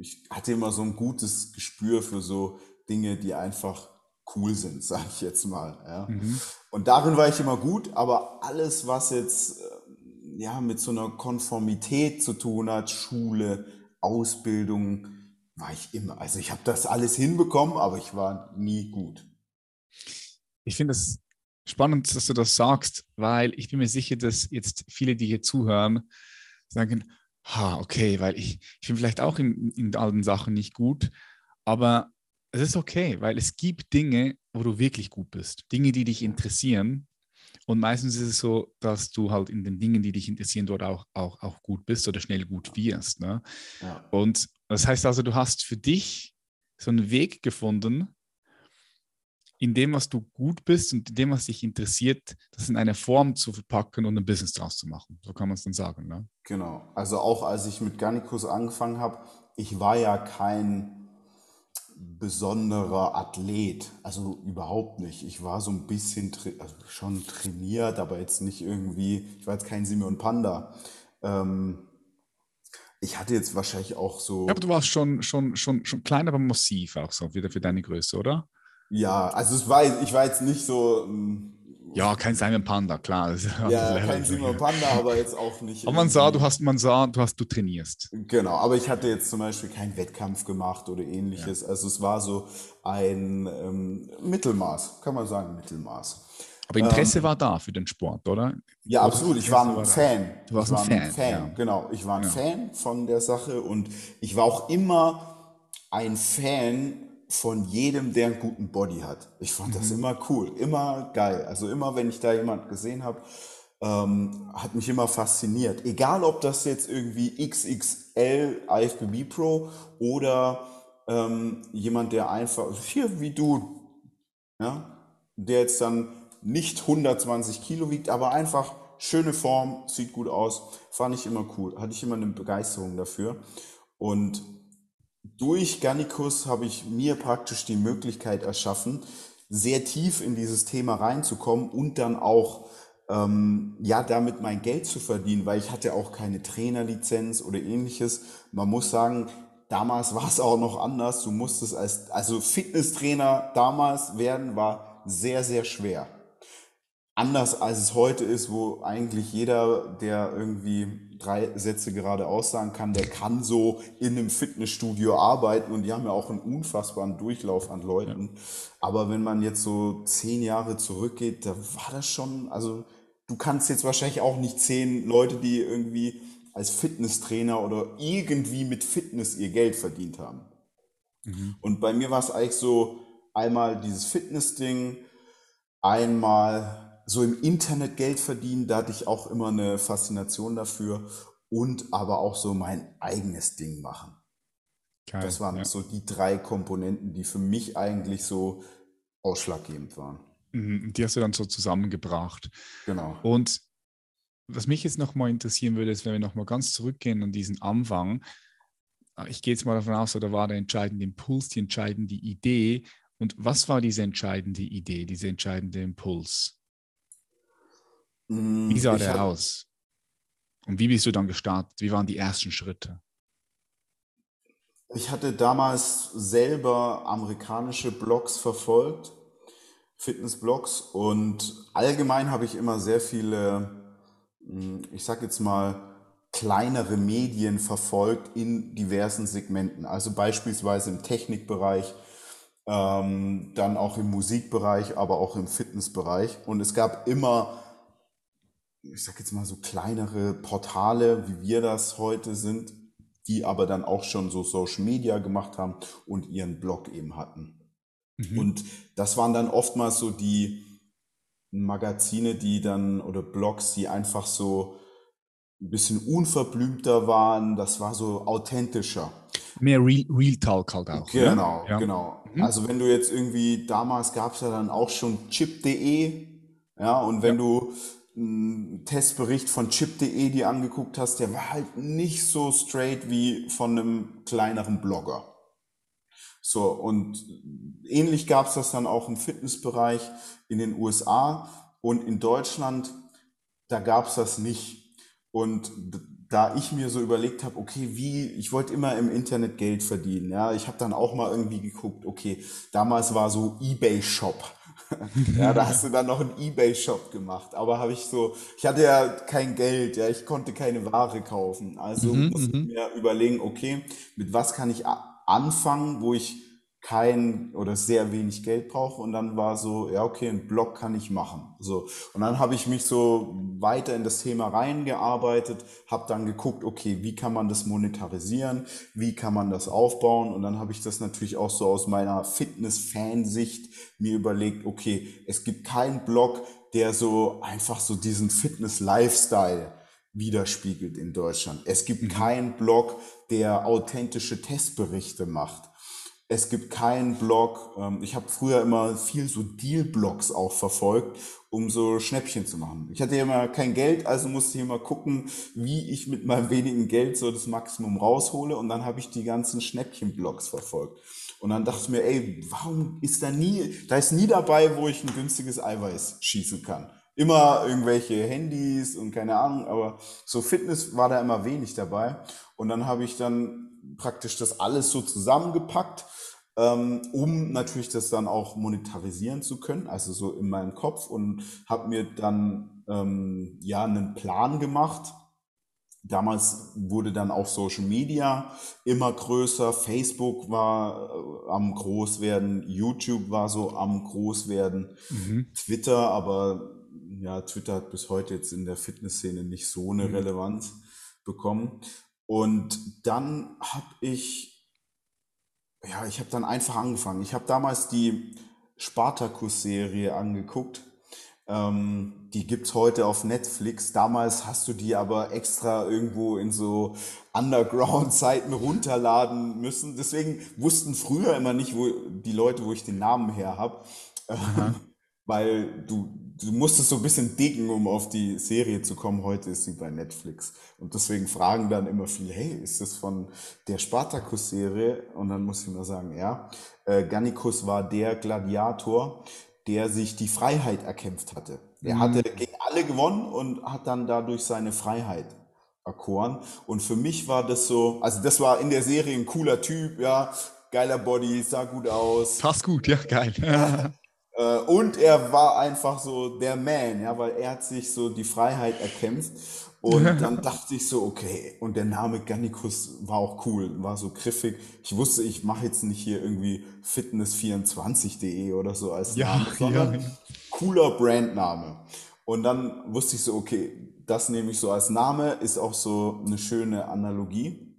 ich hatte immer so ein gutes Gespür für so Dinge, die einfach cool sind, sage ich jetzt mal. Ja. Mhm. Und darin war ich immer gut, aber alles, was jetzt äh, ja mit so einer Konformität zu tun hat, Schule, Ausbildung, war ich immer. Also ich habe das alles hinbekommen, aber ich war nie gut. Ich finde es spannend, dass du das sagst, weil ich bin mir sicher, dass jetzt viele, die hier zuhören, sagen, ha, okay, weil ich, ich bin vielleicht auch in, in allen Sachen nicht gut, aber es ist okay, weil es gibt Dinge, wo du wirklich gut bist, Dinge, die dich interessieren. Und meistens ist es so, dass du halt in den Dingen, die dich interessieren, dort auch, auch, auch gut bist oder schnell gut wirst. Ne? Ja. Und das heißt also, du hast für dich so einen Weg gefunden, in dem, was du gut bist und in dem, was dich interessiert, das in eine Form zu verpacken und ein Business draus zu machen. So kann man es dann sagen. Ne? Genau. Also auch als ich mit Garnicus angefangen habe, ich war ja kein besonderer Athlet. Also überhaupt nicht. Ich war so ein bisschen also schon trainiert, aber jetzt nicht irgendwie, ich war jetzt kein Simeon Panda. Ähm, ich hatte jetzt wahrscheinlich auch so. Ja, aber du warst schon, schon, schon, schon klein, aber massiv auch so, wieder für deine Größe, oder? Ja, also es war, ich war jetzt nicht so. Ähm, ja, kein Simon Panda, klar. Ja, kein Simon Panda, aber jetzt auch nicht. Aber man sah, du hast, man sah, du hast, du trainierst. Genau, aber ich hatte jetzt zum Beispiel keinen Wettkampf gemacht oder ähnliches. Ja. Also es war so ein ähm, Mittelmaß, kann man sagen, Mittelmaß. Aber Interesse ähm, war da für den Sport, oder? Ja, absolut. Ich war ein Fan. Du warst ein Fan. Fan. Ja. Genau. Ich war ein ja. Fan von der Sache und ich war auch immer ein Fan von jedem, der einen guten Body hat. Ich fand mhm. das immer cool, immer geil. Also immer, wenn ich da jemand gesehen habe, ähm, hat mich immer fasziniert. Egal, ob das jetzt irgendwie XXL IFBB Pro oder ähm, jemand, der einfach hier wie du, ja, der jetzt dann nicht 120 Kilo wiegt, aber einfach schöne Form, sieht gut aus, fand ich immer cool, hatte ich immer eine Begeisterung dafür. Und durch Gannikus habe ich mir praktisch die Möglichkeit erschaffen, sehr tief in dieses Thema reinzukommen und dann auch ähm, ja damit mein Geld zu verdienen, weil ich hatte auch keine Trainerlizenz oder ähnliches. Man muss sagen, damals war es auch noch anders. Du musstest als also Fitnesstrainer damals werden war sehr sehr schwer anders als es heute ist, wo eigentlich jeder, der irgendwie drei Sätze gerade aussagen kann, der kann so in einem Fitnessstudio arbeiten und die haben ja auch einen unfassbaren Durchlauf an Leuten. Ja. Aber wenn man jetzt so zehn Jahre zurückgeht, da war das schon, also du kannst jetzt wahrscheinlich auch nicht zehn Leute, die irgendwie als Fitnesstrainer oder irgendwie mit Fitness ihr Geld verdient haben. Mhm. Und bei mir war es eigentlich so einmal dieses Fitness-Ding, einmal so im Internet Geld verdienen, da hatte ich auch immer eine Faszination dafür und aber auch so mein eigenes Ding machen. Geil, das waren ja. so die drei Komponenten, die für mich eigentlich so ausschlaggebend waren. Mhm, die hast du dann so zusammengebracht. Genau. Und was mich jetzt nochmal interessieren würde, ist, wenn wir nochmal ganz zurückgehen an diesen Anfang. Ich gehe jetzt mal davon aus, da war der entscheidende Impuls, die entscheidende Idee. Und was war diese entscheidende Idee, diese entscheidende Impuls? Mm, wie sah der hab, aus? Und wie bist du dann gestartet? Wie waren die ersten Schritte? Ich hatte damals selber amerikanische Blogs verfolgt, Fitnessblogs und allgemein habe ich immer sehr viele, mm, ich sag jetzt mal, kleinere Medien verfolgt in diversen Segmenten. Also beispielsweise im Technikbereich, ähm, dann auch im Musikbereich, aber auch im Fitnessbereich. Und es gab immer, ich sag jetzt mal so kleinere Portale, wie wir das heute sind, die aber dann auch schon so Social Media gemacht haben und ihren Blog eben hatten. Mhm. Und das waren dann oftmals so die Magazine, die dann oder Blogs, die einfach so ein bisschen unverblümter waren. Das war so authentischer. Mehr Real, Real Talk halt auch. Genau, ja. genau. Mhm. Also wenn du jetzt irgendwie, damals gab es ja dann auch schon chip.de, ja, und wenn ja. du einen Testbericht von chip.de dir angeguckt hast, der war halt nicht so straight wie von einem kleineren Blogger. So, und ähnlich gab es das dann auch im Fitnessbereich in den USA und in Deutschland, da gab es das nicht. Und da ich mir so überlegt habe, okay, wie, ich wollte immer im Internet Geld verdienen. Ja, ich habe dann auch mal irgendwie geguckt, okay, damals war so eBay Shop. ja, da hast du dann noch einen eBay Shop gemacht. Aber habe ich so, ich hatte ja kein Geld, ja, ich konnte keine Ware kaufen. Also mhm, musste ich mhm. mir überlegen, okay, mit was kann ich anfangen, wo ich kein oder sehr wenig Geld brauche und dann war so, ja, okay, ein Blog kann ich machen. So. Und dann habe ich mich so weiter in das Thema reingearbeitet, habe dann geguckt, okay, wie kann man das monetarisieren, wie kann man das aufbauen und dann habe ich das natürlich auch so aus meiner Fitness-Fansicht mir überlegt, okay, es gibt keinen Blog, der so einfach so diesen Fitness-Lifestyle widerspiegelt in Deutschland. Es gibt mhm. keinen Blog, der authentische Testberichte macht. Es gibt keinen Blog. Ähm, ich habe früher immer viel so Deal-Blogs auch verfolgt, um so Schnäppchen zu machen. Ich hatte ja immer kein Geld, also musste ich immer gucken, wie ich mit meinem wenigen Geld so das Maximum raushole. Und dann habe ich die ganzen Schnäppchen-Blogs verfolgt. Und dann dachte ich mir, ey, warum ist da nie, da ist nie dabei, wo ich ein günstiges Eiweiß schießen kann. Immer irgendwelche Handys und keine Ahnung, aber so Fitness war da immer wenig dabei. Und dann habe ich dann praktisch das alles so zusammengepackt um natürlich das dann auch monetarisieren zu können, also so in meinem Kopf und habe mir dann ähm, ja einen Plan gemacht. Damals wurde dann auch Social Media immer größer, Facebook war äh, am Großwerden, YouTube war so am Großwerden, mhm. Twitter, aber ja, Twitter hat bis heute jetzt in der Fitnessszene nicht so eine mhm. Relevanz bekommen. Und dann habe ich ja, ich habe dann einfach angefangen. Ich habe damals die Spartacus-Serie angeguckt. Ähm, die gibt's heute auf Netflix. Damals hast du die aber extra irgendwo in so Underground-Seiten runterladen müssen. Deswegen wussten früher immer nicht, wo die Leute, wo ich den Namen her habe. Weil du du musstest so ein bisschen dicken, um auf die Serie zu kommen. Heute ist sie bei Netflix. Und deswegen fragen dann immer viele, hey, ist das von der Spartacus-Serie? Und dann muss ich immer sagen, ja. Äh, Gannicus war der Gladiator, der sich die Freiheit erkämpft hatte. Er mhm. hatte gegen alle gewonnen und hat dann dadurch seine Freiheit erkoren. Und für mich war das so, also das war in der Serie ein cooler Typ, ja, geiler Body, sah gut aus. Passt gut, ja, geil. Äh, und er war einfach so der Man, ja, weil er hat sich so die Freiheit erkämpft. Und dann dachte ich so, okay, und der Name Gannikus war auch cool, war so griffig. Ich wusste, ich mache jetzt nicht hier irgendwie fitness24.de oder so als ja, Name, sondern ja. cooler Brandname. Und dann wusste ich so, okay, das nehme ich so als Name, ist auch so eine schöne Analogie.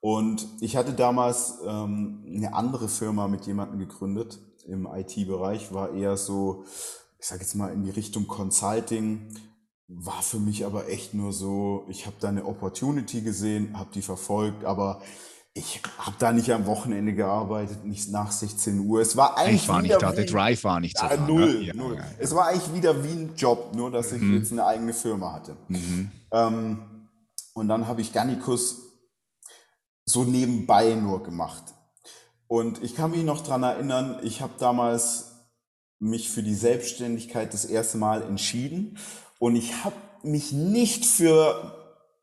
Und ich hatte damals ähm, eine andere Firma mit jemandem gegründet, im IT-Bereich, war eher so, ich sage jetzt mal in die Richtung Consulting, war für mich aber echt nur so, ich habe da eine Opportunity gesehen, habe die verfolgt, aber ich habe da nicht am Wochenende gearbeitet, nicht nach 16 Uhr. Es war eigentlich ich war nicht da, der Drive war nicht so. Ja, null, ja, null. Ja, es war eigentlich wieder wie ein Job, nur dass ich mhm. jetzt eine eigene Firma hatte. Mhm. Ähm, und dann habe ich Gannikus so nebenbei nur gemacht. Und ich kann mich noch dran erinnern, ich habe damals mich für die Selbstständigkeit das erste Mal entschieden Und ich habe mich nicht für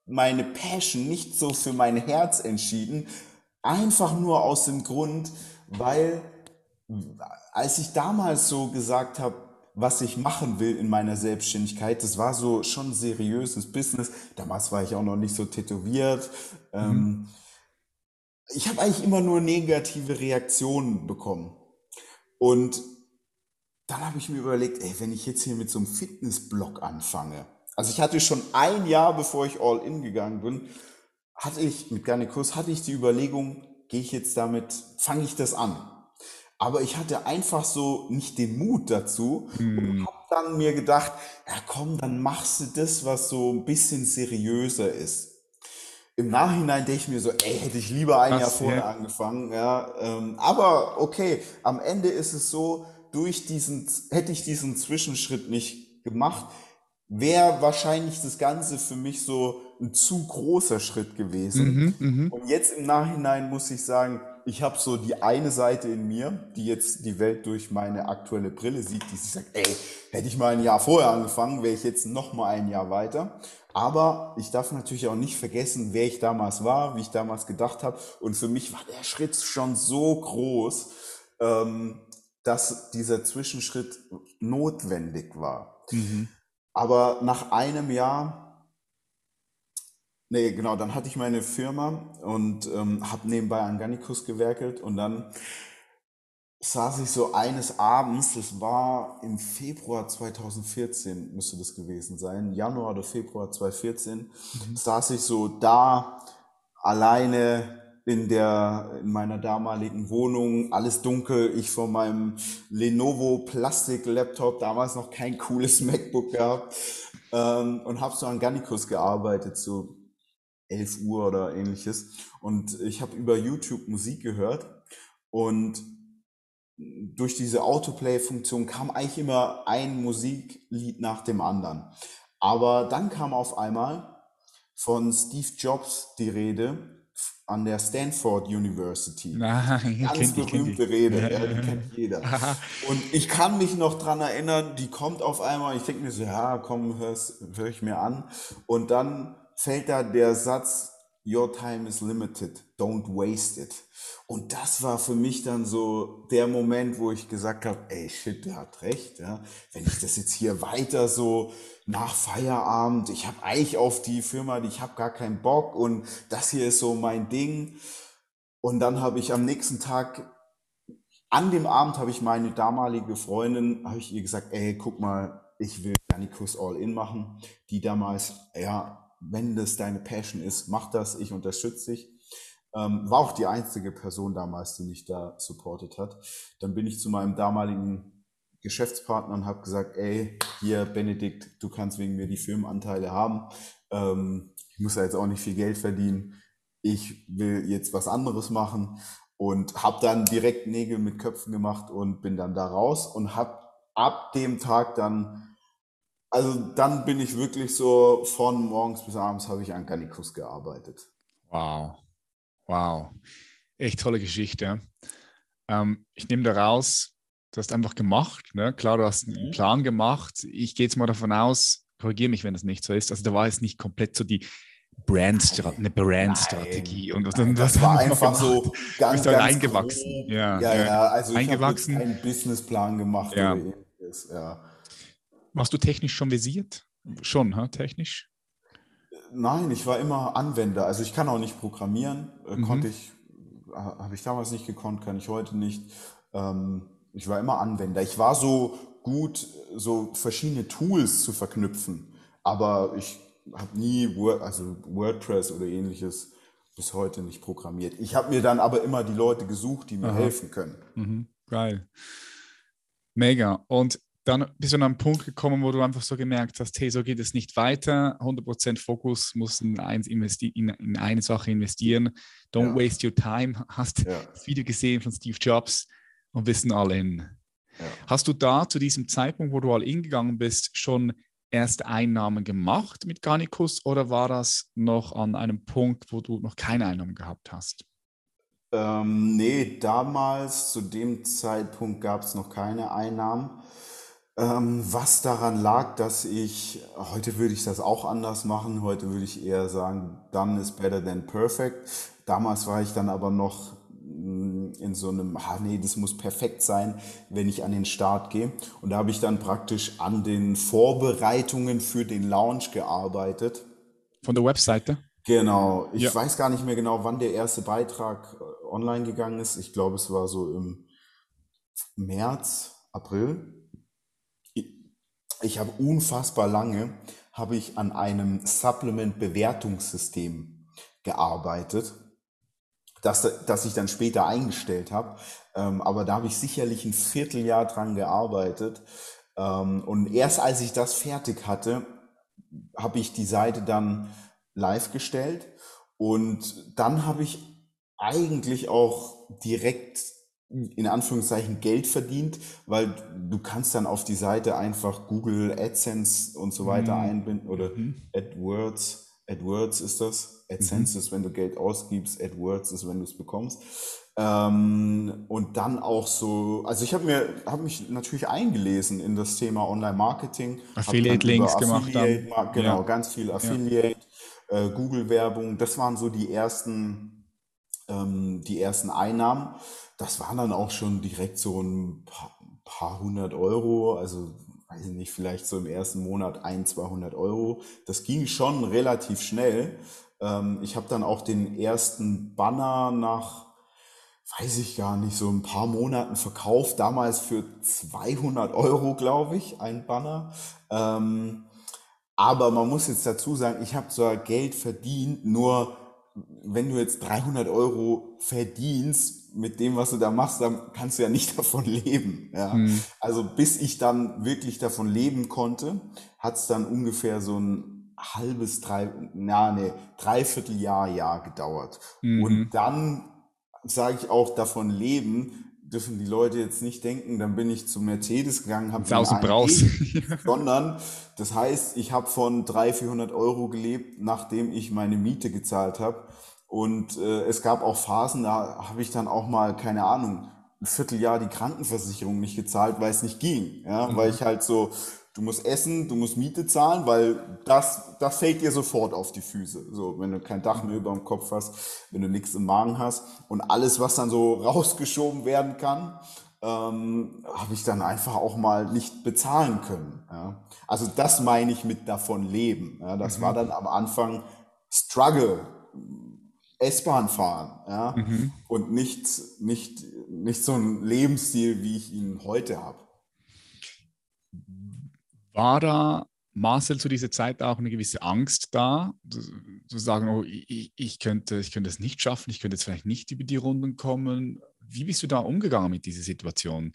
meine Passion, nicht so für mein Herz entschieden. Einfach nur aus dem Grund, weil als ich damals so gesagt habe, was ich machen will in meiner Selbstständigkeit, das war so schon seriöses Business. Damals war ich auch noch nicht so tätowiert. Mhm. Ähm, ich habe eigentlich immer nur negative Reaktionen bekommen. Und dann habe ich mir überlegt, ey, wenn ich jetzt hier mit so einem Fitnessblog anfange, also ich hatte schon ein Jahr, bevor ich all in gegangen bin, hatte ich mit Garnikus, hatte ich die Überlegung, gehe ich jetzt damit, fange ich das an. Aber ich hatte einfach so nicht den Mut dazu hm. und habe dann mir gedacht, ja komm, dann machst du das, was so ein bisschen seriöser ist. Im Nachhinein denke ich mir so, ey, hätte ich lieber ein Jahr vorher ja. angefangen. Ja, ähm, aber okay, am Ende ist es so, durch diesen, hätte ich diesen Zwischenschritt nicht gemacht, wäre wahrscheinlich das Ganze für mich so ein zu großer Schritt gewesen. Mhm, mh. Und jetzt im Nachhinein muss ich sagen, ich habe so die eine Seite in mir, die jetzt die Welt durch meine aktuelle Brille sieht, die sich sagt, ey, hätte ich mal ein Jahr vorher angefangen, wäre ich jetzt noch mal ein Jahr weiter. Aber ich darf natürlich auch nicht vergessen, wer ich damals war, wie ich damals gedacht habe. Und für mich war der Schritt schon so groß, ähm, dass dieser Zwischenschritt notwendig war. Mhm. Aber nach einem Jahr, nee, genau, dann hatte ich meine Firma und ähm, habe nebenbei an Gannikus gewerkelt und dann saß ich so eines Abends, das war im Februar 2014, müsste das gewesen sein, Januar oder Februar 2014, mhm. saß ich so da alleine in der, in meiner damaligen Wohnung, alles dunkel, ich vor meinem Lenovo Plastik-Laptop, damals noch kein cooles MacBook gehabt, ähm, und habe so an Gannikus gearbeitet, so 11 Uhr oder ähnliches. Und ich habe über YouTube Musik gehört und durch diese Autoplay-Funktion kam eigentlich immer ein Musiklied nach dem anderen. Aber dann kam auf einmal von Steve Jobs die Rede, an der Stanford University. Nein, Ganz berühmte Rede, ja, ja, die kennt jeder. Und ich kann mich noch dran erinnern, die kommt auf einmal, ich denke mir so, ja, komm, höre ich mir an. Und dann fällt da der Satz, Your time is limited, don't waste it. Und das war für mich dann so der Moment, wo ich gesagt habe, ey, shit, der hat recht. Ja. Wenn ich das jetzt hier weiter so nach Feierabend, ich habe eigentlich auf die Firma, ich habe gar keinen Bock und das hier ist so mein Ding. Und dann habe ich am nächsten Tag, an dem Abend habe ich meine damalige Freundin, habe ich ihr gesagt, ey, guck mal, ich will Janikus All-In machen, die damals, ja, wenn das deine Passion ist, mach das, ich unterstütze dich. Ähm, war auch die einzige Person damals, die mich da supportet hat. Dann bin ich zu meinem damaligen Geschäftspartner und habe gesagt, ey, hier Benedikt, du kannst wegen mir die Firmenanteile haben. Ähm, ich muss ja jetzt auch nicht viel Geld verdienen. Ich will jetzt was anderes machen und habe dann direkt Nägel mit Köpfen gemacht und bin dann da raus und habe ab dem Tag dann, also dann bin ich wirklich so von morgens bis abends habe ich an Garnikus gearbeitet. Wow. Wow, echt tolle Geschichte. Ähm, ich nehme da raus, du hast einfach gemacht. Ne? Klar, du hast einen mhm. Plan gemacht. Ich gehe jetzt mal davon aus, korrigiere mich, wenn das nicht so ist. Also da war jetzt nicht komplett so die Brand eine Brandstrategie und was Nein, das war einfach so ganz, ganz eingewachsen. Ja, ja, ja, also eingewachsen. ich habe einen Businessplan gemacht. Ja. ja. Warst du technisch schon visiert? Schon, ha? technisch? Nein, ich war immer Anwender. Also ich kann auch nicht programmieren. Äh, mhm. Konnte ich, habe ich damals nicht gekonnt, kann ich heute nicht. Ähm, ich war immer Anwender. Ich war so gut, so verschiedene Tools zu verknüpfen. Aber ich habe nie Word, also WordPress oder ähnliches bis heute nicht programmiert. Ich habe mir dann aber immer die Leute gesucht, die mir Aha. helfen können. Mhm. Geil. Mega. Und dann bist du an einen Punkt gekommen, wo du einfach so gemerkt hast, hey, so geht es nicht weiter. 100% Fokus muss in, eins in, in eine Sache investieren. Don't ja. waste your time. Hast ja. das Video gesehen von Steve Jobs und wissen alle in. Ja. Hast du da zu diesem Zeitpunkt, wo du all in gegangen bist, schon erste Einnahmen gemacht mit Garnicus oder war das noch an einem Punkt, wo du noch keine Einnahmen gehabt hast? Ähm, nee, damals zu dem Zeitpunkt gab es noch keine Einnahmen. Ähm, was daran lag, dass ich, heute würde ich das auch anders machen, heute würde ich eher sagen, done is better than perfect. Damals war ich dann aber noch mm, in so einem, ah nee, das muss perfekt sein, wenn ich an den Start gehe. Und da habe ich dann praktisch an den Vorbereitungen für den Launch gearbeitet. Von der Webseite? Genau. Ich ja. weiß gar nicht mehr genau, wann der erste Beitrag äh, online gegangen ist. Ich glaube, es war so im März, April. Ich habe unfassbar lange habe ich an einem Supplement-Bewertungssystem gearbeitet, das, das ich dann später eingestellt habe. Ähm, aber da habe ich sicherlich ein Vierteljahr dran gearbeitet. Ähm, und erst als ich das fertig hatte, habe ich die Seite dann live gestellt. Und dann habe ich eigentlich auch direkt in Anführungszeichen Geld verdient, weil du kannst dann auf die Seite einfach Google AdSense und so weiter mhm. einbinden oder mhm. AdWords. AdWords ist das. AdSense mhm. ist, wenn du Geld ausgibst. AdWords ist, wenn du es bekommst. Ähm, und dann auch so, also ich habe mir, habe mich natürlich eingelesen in das Thema Online-Marketing. Affiliate-Links gemacht. Affiliate, dann. Genau, ja. ganz viel Affiliate, ja. äh, Google-Werbung. Das waren so die ersten, ähm, die ersten Einnahmen das waren dann auch schon direkt so ein paar, paar hundert Euro, also weiß ich nicht, vielleicht so im ersten Monat ein, 200 Euro. Das ging schon relativ schnell. Ähm, ich habe dann auch den ersten Banner nach, weiß ich gar nicht, so ein paar Monaten verkauft. Damals für 200 Euro, glaube ich, ein Banner. Ähm, aber man muss jetzt dazu sagen, ich habe zwar Geld verdient, nur wenn du jetzt 300 Euro verdienst, mit dem, was du da machst, dann kannst du ja nicht davon leben. Ja? Mhm. Also bis ich dann wirklich davon leben konnte, hat es dann ungefähr so ein halbes, drei, na, nee, dreiviertel Jahr, Jahr gedauert. Mhm. Und dann sage ich auch davon leben, dürfen die Leute jetzt nicht denken, dann bin ich zu Mercedes gegangen, habe Braus. sondern das heißt, ich habe von 300, 400 Euro gelebt, nachdem ich meine Miete gezahlt habe und äh, es gab auch Phasen, da habe ich dann auch mal, keine Ahnung, ein Vierteljahr die Krankenversicherung nicht gezahlt, weil es nicht ging. Ja? Mhm. Weil ich halt so, du musst essen, du musst Miete zahlen, weil das, das fällt dir sofort auf die Füße. So, wenn du kein Dach mehr über dem Kopf hast, wenn du nichts im Magen hast und alles, was dann so rausgeschoben werden kann, ähm, habe ich dann einfach auch mal nicht bezahlen können. Ja? Also das meine ich mit davon leben. Ja? Das mhm. war dann am Anfang Struggle S-Bahn fahren, ja, mhm. und nicht, nicht, nicht so ein Lebensstil, wie ich ihn heute habe. War da, Marcel, zu dieser Zeit auch eine gewisse Angst da, zu sagen, oh, ich, ich, könnte, ich könnte es nicht schaffen, ich könnte jetzt vielleicht nicht über die Runden kommen? Wie bist du da umgegangen mit dieser Situation?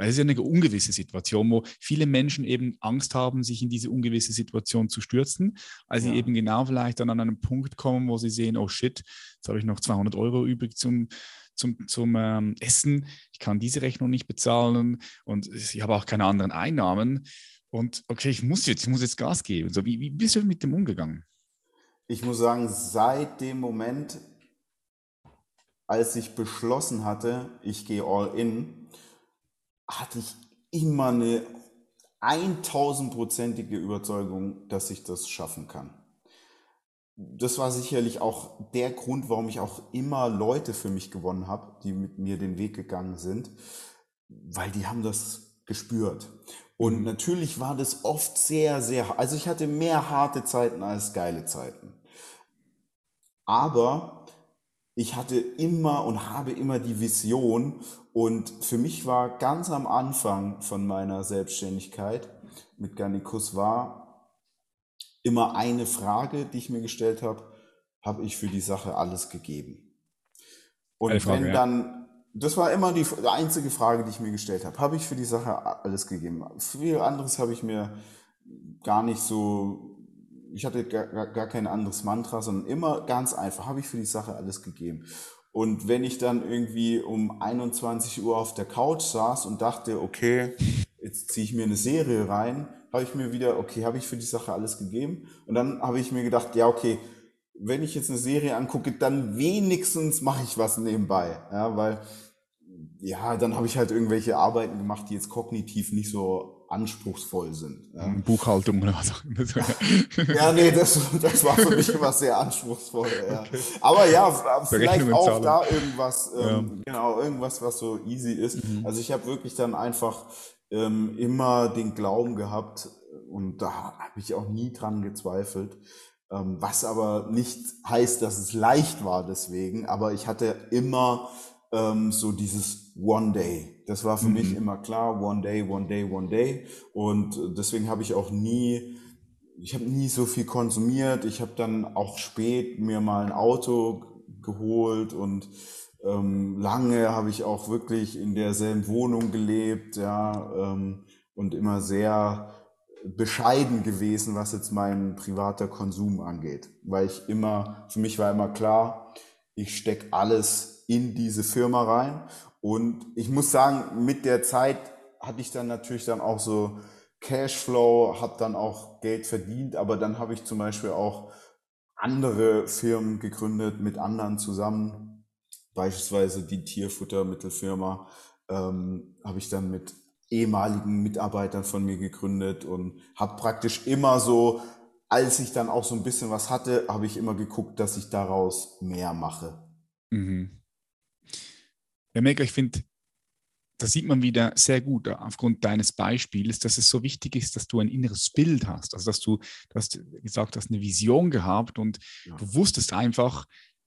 Weil es ist ja eine ungewisse Situation, wo viele Menschen eben Angst haben, sich in diese ungewisse Situation zu stürzen, weil sie eben genau vielleicht dann an einen Punkt kommen, wo sie sehen, oh shit, jetzt habe ich noch 200 Euro übrig zum, zum, zum ähm, Essen, ich kann diese Rechnung nicht bezahlen und ich habe auch keine anderen Einnahmen. Und okay, ich muss jetzt, ich muss jetzt Gas geben. So, wie, wie bist du mit dem umgegangen? Ich muss sagen, seit dem Moment, als ich beschlossen hatte, ich gehe all in, hatte ich immer eine 1000-prozentige Überzeugung, dass ich das schaffen kann. Das war sicherlich auch der Grund, warum ich auch immer Leute für mich gewonnen habe, die mit mir den Weg gegangen sind, weil die haben das gespürt. Und natürlich war das oft sehr, sehr, also ich hatte mehr harte Zeiten als geile Zeiten. Aber ich hatte immer und habe immer die Vision und für mich war ganz am Anfang von meiner Selbstständigkeit mit Garnicus war immer eine Frage, die ich mir gestellt habe, habe ich für die Sache alles gegeben? Und Frage, wenn dann, das war immer die, die einzige Frage, die ich mir gestellt habe, habe ich für die Sache alles gegeben? Viel anderes habe ich mir gar nicht so, ich hatte gar, gar kein anderes Mantra, sondern immer ganz einfach, habe ich für die Sache alles gegeben? Und wenn ich dann irgendwie um 21 Uhr auf der Couch saß und dachte, okay, jetzt ziehe ich mir eine Serie rein, habe ich mir wieder, okay, habe ich für die Sache alles gegeben? Und dann habe ich mir gedacht, ja, okay, wenn ich jetzt eine Serie angucke, dann wenigstens mache ich was nebenbei. Ja, weil, ja, dann habe ich halt irgendwelche Arbeiten gemacht, die jetzt kognitiv nicht so anspruchsvoll sind. Ja. Buchhaltung oder was auch immer. So, ja. ja, nee, das, das war für mich immer sehr anspruchsvoll. Ja. Okay. Aber ja, vielleicht auch da irgendwas, ähm, genau, irgendwas, was so easy ist. Mhm. Also ich habe wirklich dann einfach ähm, immer den Glauben gehabt und da habe ich auch nie dran gezweifelt. Ähm, was aber nicht heißt, dass es leicht war deswegen, aber ich hatte immer ähm, so dieses One Day. Das war für mhm. mich immer klar, One Day, One Day, One Day. Und deswegen habe ich auch nie, ich habe nie so viel konsumiert. Ich habe dann auch spät mir mal ein Auto geholt und ähm, lange habe ich auch wirklich in derselben Wohnung gelebt, ja, ähm, und immer sehr bescheiden gewesen, was jetzt mein privater Konsum angeht, weil ich immer, für mich war immer klar, ich stecke alles in diese Firma rein und ich muss sagen, mit der Zeit hatte ich dann natürlich dann auch so Cashflow, habe dann auch Geld verdient, aber dann habe ich zum Beispiel auch andere Firmen gegründet mit anderen zusammen, beispielsweise die Tierfuttermittelfirma ähm, habe ich dann mit ehemaligen Mitarbeitern von mir gegründet und habe praktisch immer so, als ich dann auch so ein bisschen was hatte, habe ich immer geguckt, dass ich daraus mehr mache. Mhm. Ja, mega, ich finde, da sieht man wieder sehr gut äh, aufgrund deines Beispiels, dass es so wichtig ist, dass du ein inneres Bild hast. Also, dass du, du hast gesagt, hast eine Vision gehabt und ja. du wusstest einfach,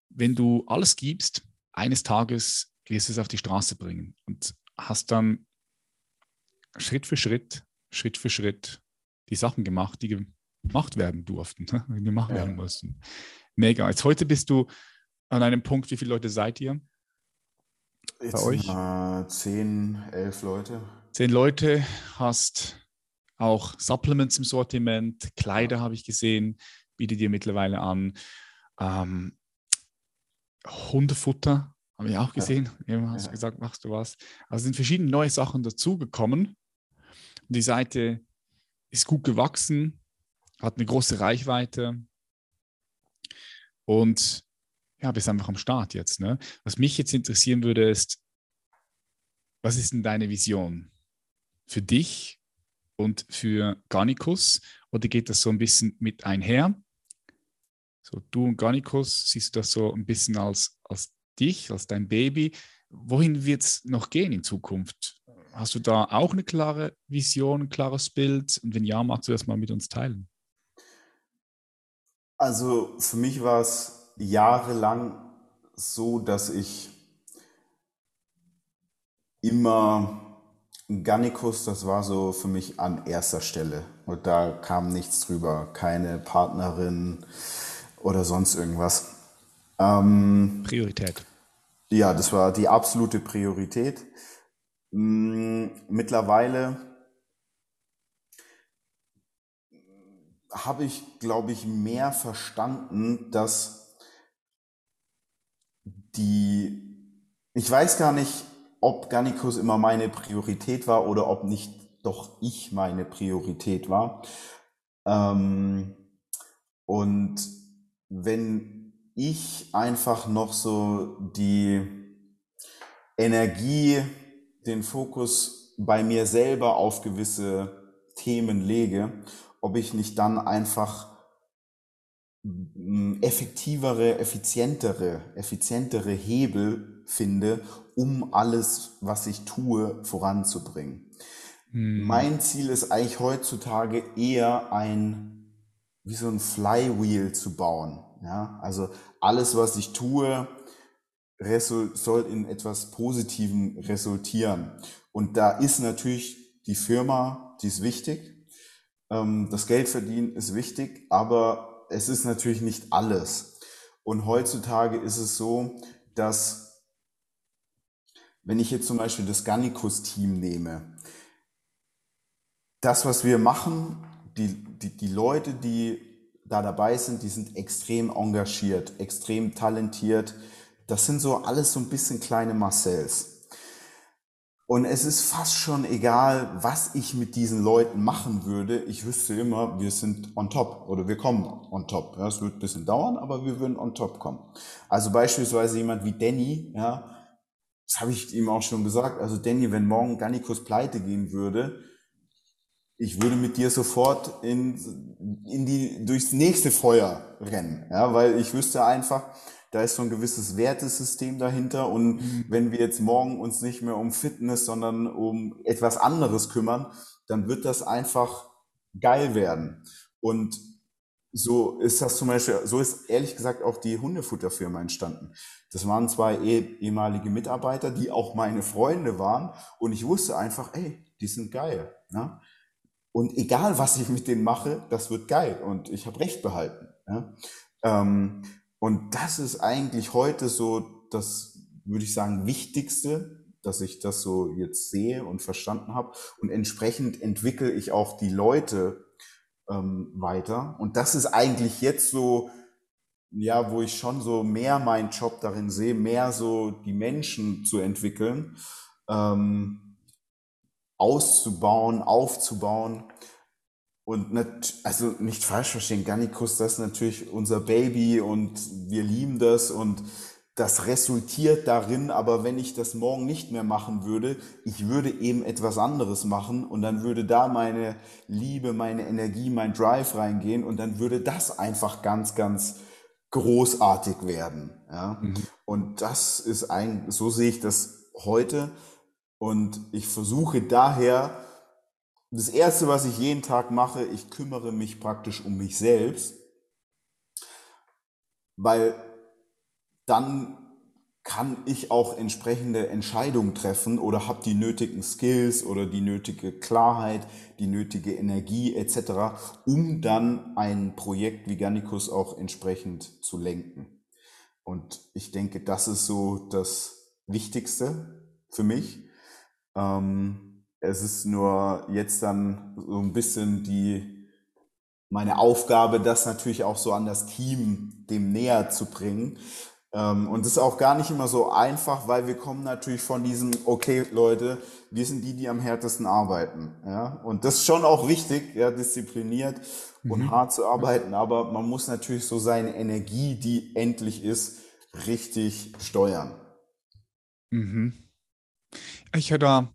wenn du alles gibst, eines Tages wirst du es auf die Straße bringen und hast dann Schritt für Schritt, Schritt für Schritt die Sachen gemacht, die gemacht werden durften, die gemacht ja. werden mussten. Mega. Jetzt heute bist du an einem Punkt, wie viele Leute seid ihr? Jetzt bei euch? Äh, zehn, elf Leute. Zehn Leute, hast auch Supplements im Sortiment, Kleider ja. habe ich gesehen, bietet dir mittlerweile an. Ähm, Hundefutter habe ich auch gesehen. Ja. Eben hast du gesagt, machst du was. Also sind verschiedene neue Sachen dazugekommen. Die Seite ist gut gewachsen, hat eine große Reichweite und ja, bist einfach am Start jetzt. Ne? Was mich jetzt interessieren würde, ist, was ist denn deine Vision für dich und für Garnicus? Oder geht das so ein bisschen mit einher? So, du und Garnicus, siehst du das so ein bisschen als, als dich, als dein Baby? Wohin wird es noch gehen in Zukunft? Hast du da auch eine klare Vision, ein klares Bild? Und wenn ja, magst du das mal mit uns teilen? Also für mich war es jahrelang so, dass ich immer Gannikus, das war so für mich an erster Stelle. Und da kam nichts drüber, keine Partnerin oder sonst irgendwas. Ähm, Priorität. Ja, das war die absolute Priorität. Hm, mittlerweile habe ich, glaube ich, mehr verstanden, dass die, ich weiß gar nicht, ob Gannikus immer meine Priorität war oder ob nicht doch ich meine Priorität war. Ähm, und wenn ich einfach noch so die Energie den Fokus bei mir selber auf gewisse Themen lege, ob ich nicht dann einfach effektivere, effizientere, effizientere Hebel finde, um alles, was ich tue, voranzubringen. Hm. Mein Ziel ist eigentlich heutzutage eher ein, wie so ein Flywheel zu bauen. Ja, also alles, was ich tue, soll in etwas Positivem resultieren. Und da ist natürlich die Firma, die ist wichtig. Ähm, das Geld verdienen ist wichtig, aber es ist natürlich nicht alles. Und heutzutage ist es so, dass wenn ich jetzt zum Beispiel das Gannikus-Team nehme, das, was wir machen, die, die, die Leute, die da dabei sind, die sind extrem engagiert, extrem talentiert, das sind so alles so ein bisschen kleine Marcells. Und es ist fast schon egal, was ich mit diesen Leuten machen würde. Ich wüsste immer, wir sind on top oder wir kommen on top. Ja, es wird ein bisschen dauern, aber wir würden on top kommen. Also beispielsweise jemand wie Danny, ja, das habe ich ihm auch schon gesagt. Also Danny, wenn morgen Gannikus pleite gehen würde, ich würde mit dir sofort in, in die, durchs nächste Feuer rennen, ja, weil ich wüsste einfach, da ist so ein gewisses Wertesystem dahinter und mhm. wenn wir jetzt morgen uns nicht mehr um Fitness, sondern um etwas anderes kümmern, dann wird das einfach geil werden. Und so ist das zum Beispiel, so ist ehrlich gesagt auch die Hundefutterfirma entstanden. Das waren zwei eh, ehemalige Mitarbeiter, die auch meine Freunde waren und ich wusste einfach, ey, die sind geil. Ne? Und egal, was ich mit denen mache, das wird geil und ich habe recht behalten. Ja? Ähm, und das ist eigentlich heute so das, würde ich sagen, Wichtigste, dass ich das so jetzt sehe und verstanden habe. Und entsprechend entwickle ich auch die Leute ähm, weiter. Und das ist eigentlich jetzt so, ja, wo ich schon so mehr meinen Job darin sehe, mehr so die Menschen zu entwickeln, ähm, auszubauen, aufzubauen. Und nicht, also nicht falsch verstehen, Gannikus, das ist natürlich unser Baby und wir lieben das und das resultiert darin, aber wenn ich das morgen nicht mehr machen würde, ich würde eben etwas anderes machen und dann würde da meine Liebe, meine Energie, mein Drive reingehen und dann würde das einfach ganz, ganz großartig werden. Ja? Mhm. Und das ist ein, so sehe ich das heute und ich versuche daher, das erste, was ich jeden Tag mache, ich kümmere mich praktisch um mich selbst, weil dann kann ich auch entsprechende Entscheidungen treffen oder habe die nötigen Skills oder die nötige Klarheit, die nötige Energie etc., um dann ein Projekt wie Gannikus auch entsprechend zu lenken. Und ich denke, das ist so das Wichtigste für mich. Ähm, es ist nur jetzt dann so ein bisschen die meine Aufgabe, das natürlich auch so an das Team dem näher zu bringen, ähm, und das ist auch gar nicht immer so einfach, weil wir kommen natürlich von diesem, okay, Leute, wir sind die, die am härtesten arbeiten. Ja? Und das ist schon auch wichtig, ja, diszipliniert und mhm. hart zu arbeiten, aber man muss natürlich so seine Energie, die endlich ist, richtig steuern. Mhm. Ich da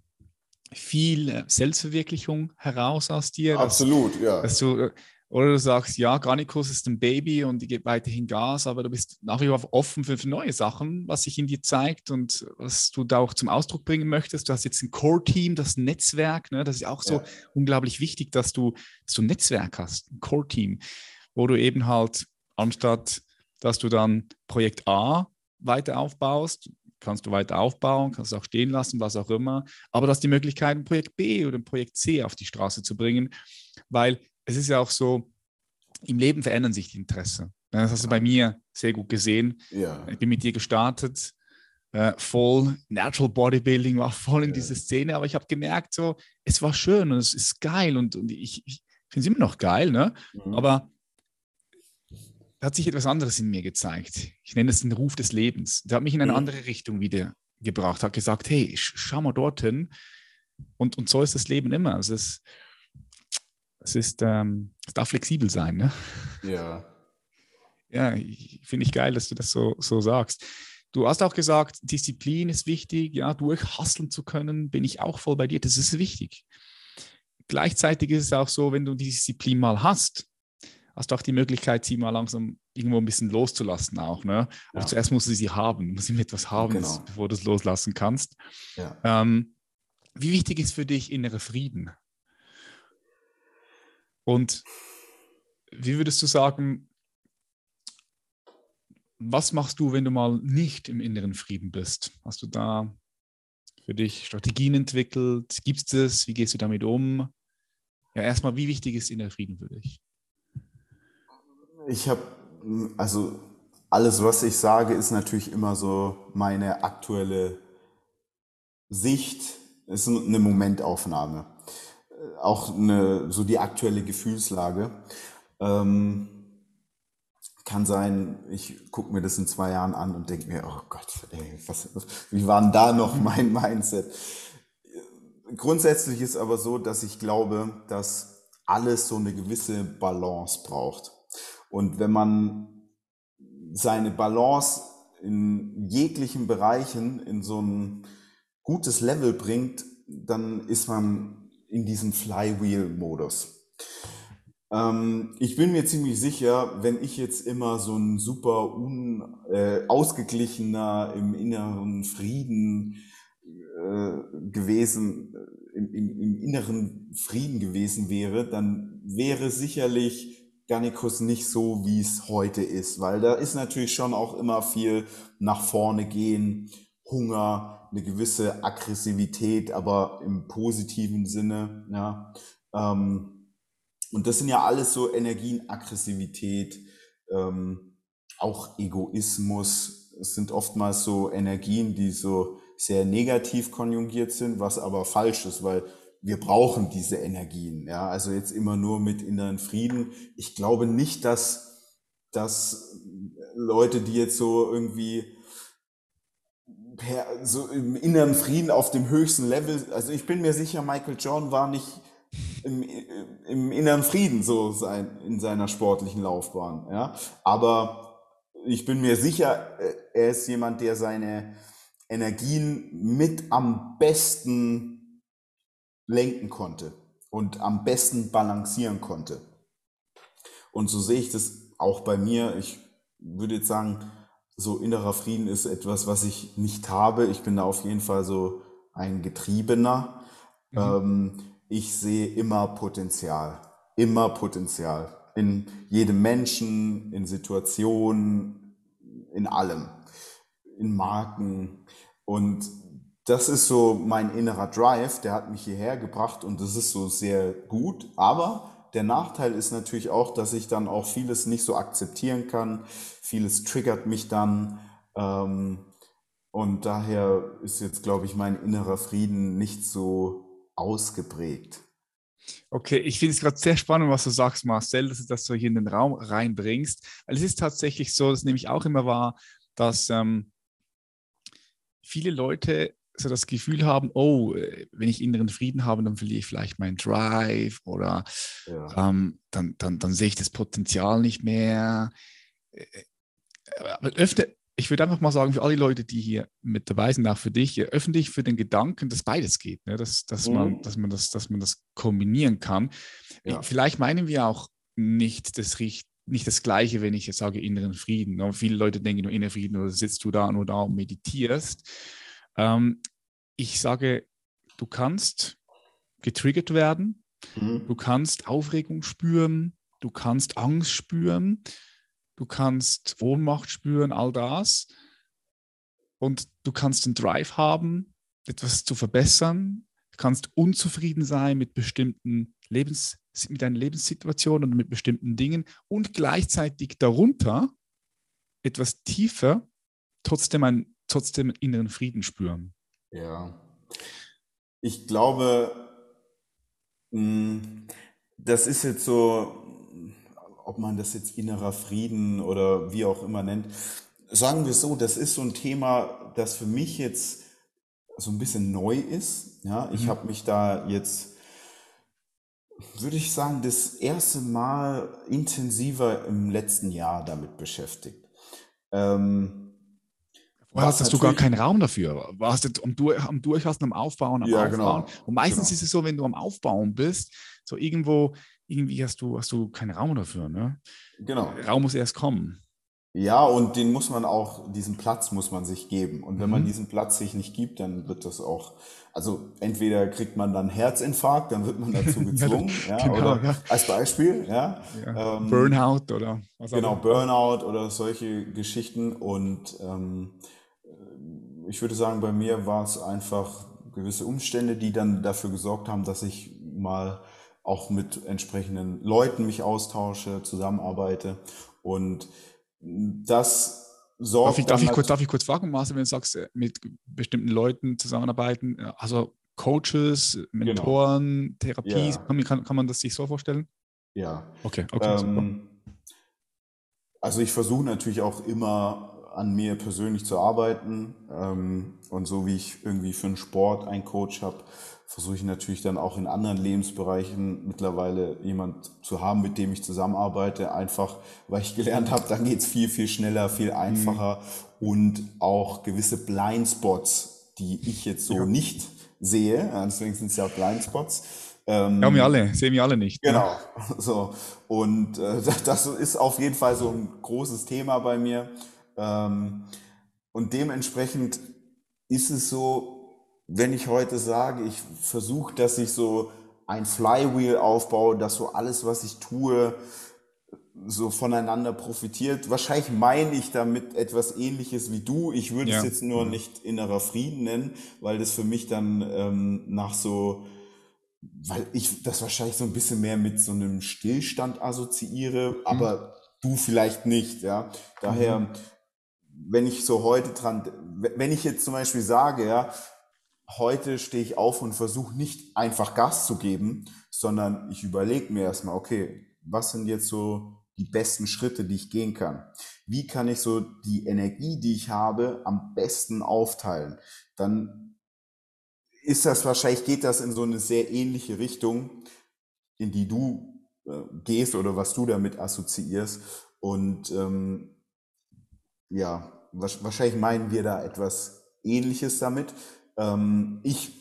viel Selbstverwirklichung heraus aus dir. Absolut, dass, ja. Dass du oder du sagst, ja, Garnicus ist ein Baby und ich gebe weiterhin Gas, aber du bist nach wie vor offen für, für, neue Sachen, was sich in dir zeigt und was du da auch zum Ausdruck bringen möchtest. Du hast jetzt ein Core-Team, das Netzwerk, ne? das ist auch so ja. unglaublich wichtig, dass du, dass du ein Netzwerk hast, ein Core-Team, wo du eben halt anstatt, dass du dann Projekt A weiter aufbaust, kannst du weiter aufbauen, kannst du auch stehen lassen, was auch immer, aber du hast die Möglichkeit, ein Projekt B oder ein Projekt C auf die Straße zu bringen, weil es ist ja auch so, im Leben verändern sich die Interessen. Das hast du bei mir sehr gut gesehen. Ja. Ich bin mit dir gestartet, äh, voll Natural Bodybuilding, war voll in ja. diese Szene, aber ich habe gemerkt, so, es war schön und es ist geil und, und ich, ich finde es immer noch geil, ne? Mhm. aber hat sich etwas anderes in mir gezeigt. Ich nenne es den Ruf des Lebens. Der hat mich in eine mhm. andere Richtung wieder gebracht, hat gesagt, hey, schau mal dorthin. Und, und so ist das Leben immer. Es, es ist, ähm, es darf flexibel sein, ne? Ja. Ja, finde ich geil, dass du das so, so sagst. Du hast auch gesagt, Disziplin ist wichtig, ja, durchhasseln zu können, bin ich auch voll bei dir, das ist wichtig. Gleichzeitig ist es auch so, wenn du die Disziplin mal hast, hast du auch die Möglichkeit, sie mal langsam irgendwo ein bisschen loszulassen auch. Ne? Ja. zuerst musst du sie haben, musst du etwas haben, genau. bevor du es loslassen kannst. Ja. Ähm, wie wichtig ist für dich innere Frieden? Und wie würdest du sagen, was machst du, wenn du mal nicht im inneren Frieden bist? Hast du da für dich Strategien entwickelt? Gibt es das? Wie gehst du damit um? Ja, erstmal, wie wichtig ist innerer Frieden für dich? Ich habe, also alles, was ich sage, ist natürlich immer so meine aktuelle Sicht, ist eine Momentaufnahme auch eine, so die aktuelle Gefühlslage. Ähm, kann sein, ich gucke mir das in zwei Jahren an und denke mir, oh Gott, ey, was, wie war denn da noch mein Mindset? Grundsätzlich ist aber so, dass ich glaube, dass alles so eine gewisse Balance braucht. Und wenn man seine Balance in jeglichen Bereichen in so ein gutes Level bringt, dann ist man in diesem Flywheel-Modus. Ähm, ich bin mir ziemlich sicher, wenn ich jetzt immer so ein super un, äh, ausgeglichener, im inneren Frieden äh, gewesen, im, im, im inneren Frieden gewesen wäre, dann wäre sicherlich Garnicus nicht so, wie es heute ist, weil da ist natürlich schon auch immer viel nach vorne gehen, Hunger, eine gewisse Aggressivität, aber im positiven Sinne, ja. Ähm, und das sind ja alles so Energien, Aggressivität, ähm, auch Egoismus. Es sind oftmals so Energien, die so sehr negativ konjugiert sind, was aber falsch ist, weil wir brauchen diese Energien. Ja, also jetzt immer nur mit inneren Frieden. Ich glaube nicht, dass, dass Leute, die jetzt so irgendwie per, so im inneren Frieden auf dem höchsten Level, also ich bin mir sicher, Michael John war nicht im, im inneren Frieden so sein, in seiner sportlichen Laufbahn. Ja? Aber ich bin mir sicher, äh, er ist jemand, der seine Energien mit am besten lenken konnte und am besten balancieren konnte. Und so sehe ich das auch bei mir. Ich würde jetzt sagen, so innerer Frieden ist etwas, was ich nicht habe. Ich bin da auf jeden Fall so ein Getriebener. Mhm. Ähm, ich sehe immer Potenzial, immer Potenzial in jedem Menschen, in Situationen, in allem, in Marken. Und das ist so mein innerer Drive, der hat mich hierher gebracht und das ist so sehr gut. Aber der Nachteil ist natürlich auch, dass ich dann auch vieles nicht so akzeptieren kann. Vieles triggert mich dann. Ähm, und daher ist jetzt, glaube ich, mein innerer Frieden nicht so ausgeprägt. Okay, ich finde es gerade sehr spannend, was du sagst, Marcel, dass du das so hier in den Raum reinbringst. Weil es ist tatsächlich so, das nehme ich auch immer wahr, dass ähm, viele Leute so das Gefühl haben, oh, äh, wenn ich inneren Frieden habe, dann verliere ich vielleicht meinen Drive oder ja. ähm, dann, dann, dann sehe ich das Potenzial nicht mehr. Äh, äh, aber öfter, ich würde einfach mal sagen, für alle Leute, die hier mit dabei sind, auch für dich, öffne dich für den Gedanken, dass beides geht, ne? dass, dass, mhm. man, dass, man das, dass man das kombinieren kann. Ja. Vielleicht meinen wir auch nicht das, nicht das Gleiche, wenn ich jetzt sage inneren Frieden. Ne? Viele Leute denken nur inneren Frieden oder sitzt du da nur da und meditierst. Ähm, ich sage, du kannst getriggert werden, mhm. du kannst Aufregung spüren, du kannst Angst spüren, du kannst Ohnmacht spüren, all das. Und du kannst den Drive haben, etwas zu verbessern. Du kannst unzufrieden sein mit bestimmten Lebens, mit deiner Lebenssituation und mit bestimmten Dingen und gleichzeitig darunter etwas tiefer trotzdem einen, trotzdem inneren Frieden spüren. Ja. Ich glaube, hm, das ist jetzt so, ob man das jetzt innerer Frieden oder wie auch immer nennt. Sagen wir es so, das ist so ein Thema, das für mich jetzt so ein bisschen neu ist. Ja, ich mhm. habe mich da jetzt, würde ich sagen, das erste Mal intensiver im letzten Jahr damit beschäftigt. Ähm, Vorher hast du gar keinen Raum dafür. Warst du am, Durch, am Durchhasten, am Aufbauen, am ja. Aufbauen. Genau. Und meistens genau. ist es so, wenn du am Aufbauen bist, so irgendwo irgendwie hast du, hast du keinen Raum dafür. Ne? Genau. Raum muss erst kommen. Ja, und den muss man auch, diesen Platz muss man sich geben. Und wenn mhm. man diesen Platz sich nicht gibt, dann wird das auch, also entweder kriegt man dann Herzinfarkt, dann wird man dazu gezwungen, ja, genau, oder ja. als Beispiel, ja. ja. Ähm, Burnout oder was Genau, Burnout oder solche Geschichten. Und ähm, ich würde sagen, bei mir war es einfach gewisse Umstände, die dann dafür gesorgt haben, dass ich mal auch mit entsprechenden Leuten mich austausche, zusammenarbeite. Und das sorgt. Darf ich, darf ich, kurz, darf ich kurz fragen, Marcel, wenn du sagst, äh, mit bestimmten Leuten zusammenarbeiten, äh, also Coaches, Mentoren, genau. Therapie, ja. kann, kann man das sich so vorstellen? Ja. Okay, okay. Ähm, also ich versuche natürlich auch immer an mir persönlich zu arbeiten. Ähm, und so wie ich irgendwie für einen Sport einen Coach habe, versuche ich natürlich dann auch in anderen Lebensbereichen mittlerweile jemand zu haben, mit dem ich zusammenarbeite, einfach weil ich gelernt habe, dann geht's viel, viel schneller, viel einfacher mhm. und auch gewisse Blindspots, die ich jetzt so ja. nicht sehe, deswegen sind es ja auch Blindspots, Ähm, ja, wir alle, sehen wir alle nicht. Ne? Genau. So. Und äh, das ist auf jeden Fall so ein großes Thema bei mir. Ähm, und dementsprechend ist es so, wenn ich heute sage, ich versuche, dass ich so ein Flywheel aufbaue, dass so alles, was ich tue, so voneinander profitiert. Wahrscheinlich meine ich damit etwas ähnliches wie du. Ich würde ja. es jetzt nur nicht innerer Frieden nennen, weil das für mich dann ähm, nach so, weil ich das wahrscheinlich so ein bisschen mehr mit so einem Stillstand assoziiere, mhm. aber du vielleicht nicht, ja. Daher, mhm. Wenn ich so heute dran, wenn ich jetzt zum Beispiel sage, ja, heute stehe ich auf und versuche nicht einfach Gas zu geben, sondern ich überlege mir erstmal, okay, was sind jetzt so die besten Schritte, die ich gehen kann? Wie kann ich so die Energie, die ich habe, am besten aufteilen? Dann ist das wahrscheinlich, geht das in so eine sehr ähnliche Richtung, in die du äh, gehst oder was du damit assoziierst. Und ähm, ja, wahrscheinlich meinen wir da etwas Ähnliches damit. Ähm, ich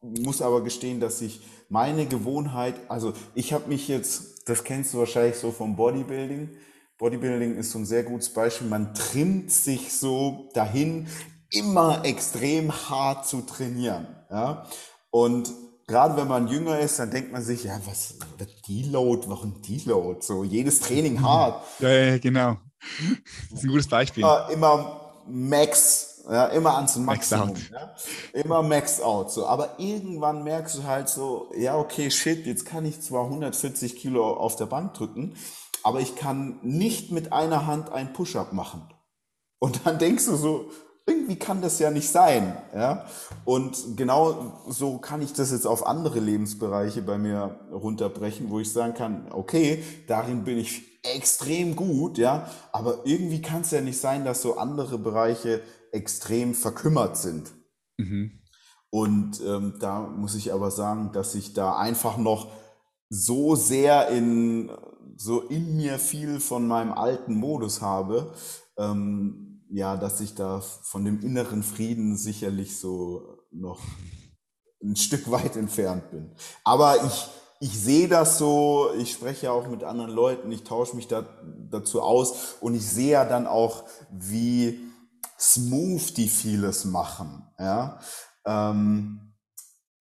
muss aber gestehen, dass ich meine Gewohnheit, also ich habe mich jetzt, das kennst du wahrscheinlich so vom Bodybuilding. Bodybuilding ist so ein sehr gutes Beispiel. Man trimmt sich so dahin, immer extrem hart zu trainieren. Ja? Und gerade wenn man jünger ist, dann denkt man sich, ja, was, Deload, warum Deload? So jedes Training hart. Ja, ja genau. Das ist ein gutes Beispiel. Immer, immer Max ja, immer ans Maximum. Max ja? Immer Max out. So. Aber irgendwann merkst du halt so, ja, okay, shit, jetzt kann ich zwar 140 Kilo auf der Bank drücken, aber ich kann nicht mit einer Hand ein Push-up machen. Und dann denkst du so, irgendwie kann das ja nicht sein. Ja? Und genau so kann ich das jetzt auf andere Lebensbereiche bei mir runterbrechen, wo ich sagen kann, okay, darin bin ich extrem gut, ja, aber irgendwie kann es ja nicht sein, dass so andere Bereiche extrem verkümmert sind. Mhm. Und ähm, da muss ich aber sagen, dass ich da einfach noch so sehr in, so in mir viel von meinem alten Modus habe, ähm, ja, dass ich da von dem inneren Frieden sicherlich so noch ein Stück weit entfernt bin. Aber ich, ich sehe das so, ich spreche ja auch mit anderen Leuten, ich tausche mich da, dazu aus und ich sehe ja dann auch, wie, smooth die vieles machen. Ja? Ähm, hm,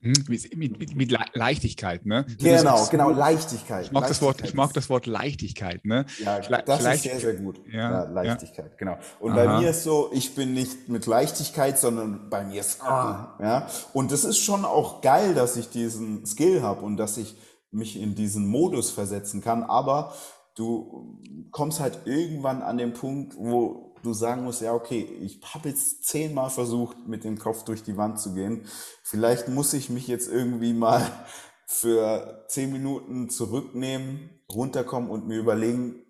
mit, mit, mit, Leichtigkeit, ne? Genau, genau, Leichtigkeit. Ich mag, Das, Wort, ich mag das Wort Leichtigkeit, ne? Ja, das ist sehr, sehr gut. Ja, ja Leichtigkeit, ja. genau. Und Aha. bei mir ist so, ich bin nicht mit Leichtigkeit, sondern bei mir ist, ah, ja. Und das ist schon auch geil, dass ich diesen Skill habe und dass ich mich in diesen Modus versetzen kann, aber du kommst halt irgendwann an den Punkt, wo du sagen musst, ja, okay, ich habe jetzt zehnmal versucht, mit dem Kopf durch die Wand zu gehen. Vielleicht muss ich mich jetzt irgendwie mal für zehn Minuten zurücknehmen, runterkommen und mir überlegen,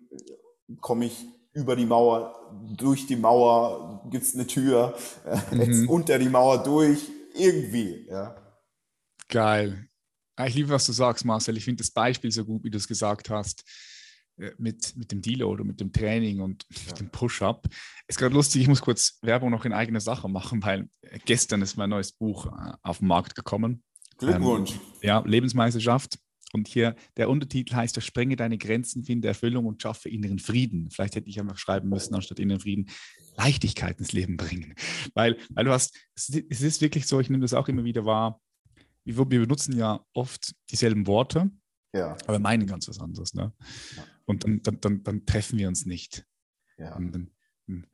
komme ich über die Mauer, durch die Mauer, gibt's eine Tür, äh, jetzt mhm. unter die Mauer durch, irgendwie, ja. Geil. Ich liebe, was du sagst, Marcel. Ich finde das Beispiel so gut, wie du es gesagt hast. Äh, mit, mit dem Deload mit dem Training und ja. dem Push-Up. Ist gerade lustig, ich muss kurz Werbung noch in eigener Sache machen, weil gestern ist mein neues Buch äh, auf den Markt gekommen. Glückwunsch. Ähm, ja, Lebensmeisterschaft. Und hier der Untertitel heißt, sprenge deine Grenzen, finde Erfüllung und schaffe inneren Frieden. Vielleicht hätte ich einfach schreiben müssen, anstatt inneren Frieden, Leichtigkeit ins Leben bringen. Weil, weil du hast, es ist wirklich so, ich nehme das auch immer wieder wahr, wir, wir benutzen ja oft dieselben Worte, ja. aber meinen ganz was anderes. Ne? Ja und dann, dann, dann, dann treffen wir uns nicht. Ja. Dann, hm.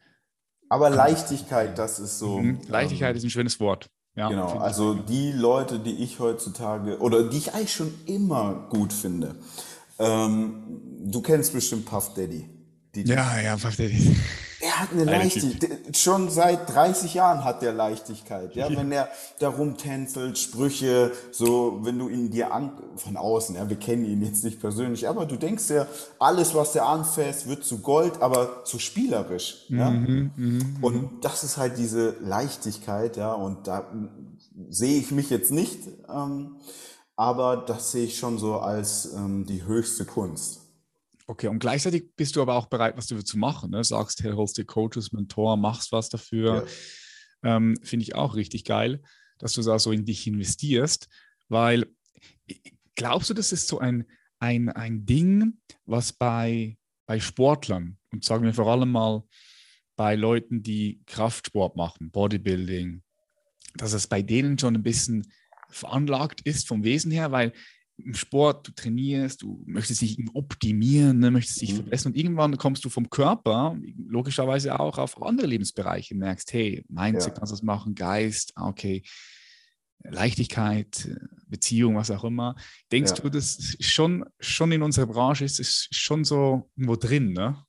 aber Leichtigkeit, das ist so. Mhm. Leichtigkeit ähm, ist ein schönes Wort. Ja, genau, also die Leute, die ich heutzutage oder die ich eigentlich schon immer gut finde. Ähm, du kennst bestimmt Puff Daddy. ja, ja, Puff Daddy. Er hat eine Leichtigkeit. Schon seit 30 Jahren hat der Leichtigkeit. Ja, wenn er da rumtänzelt, Sprüche, so, wenn du ihn dir an, von außen, ja, wir kennen ihn jetzt nicht persönlich, aber du denkst ja, alles, was er anfasst, wird zu Gold, aber zu spielerisch. Ja? Mhm, mh, mh. Und das ist halt diese Leichtigkeit, ja, und da sehe ich mich jetzt nicht, ähm, aber das sehe ich schon so als ähm, die höchste Kunst. Okay, und gleichzeitig bist du aber auch bereit, was dafür zu machen. Ne? Sagst, hey, holst dir Coaches, Mentor, machst was dafür. Ja. Ähm, Finde ich auch richtig geil, dass du da so in dich investierst, weil glaubst du, das ist so ein, ein, ein Ding, was bei, bei Sportlern und sagen wir vor allem mal bei Leuten, die Kraftsport machen, Bodybuilding, dass es bei denen schon ein bisschen veranlagt ist vom Wesen her, weil im Sport, du trainierst, du möchtest dich optimieren, ne, möchtest dich mhm. verbessern und irgendwann kommst du vom Körper, logischerweise auch auf andere Lebensbereiche, merkst, hey, Mindset ja. kannst du das machen, Geist, ah, okay, Leichtigkeit, Beziehung, was auch immer. Denkst ja. du, das ist schon, schon in unserer Branche ist es schon so irgendwo drin, ne?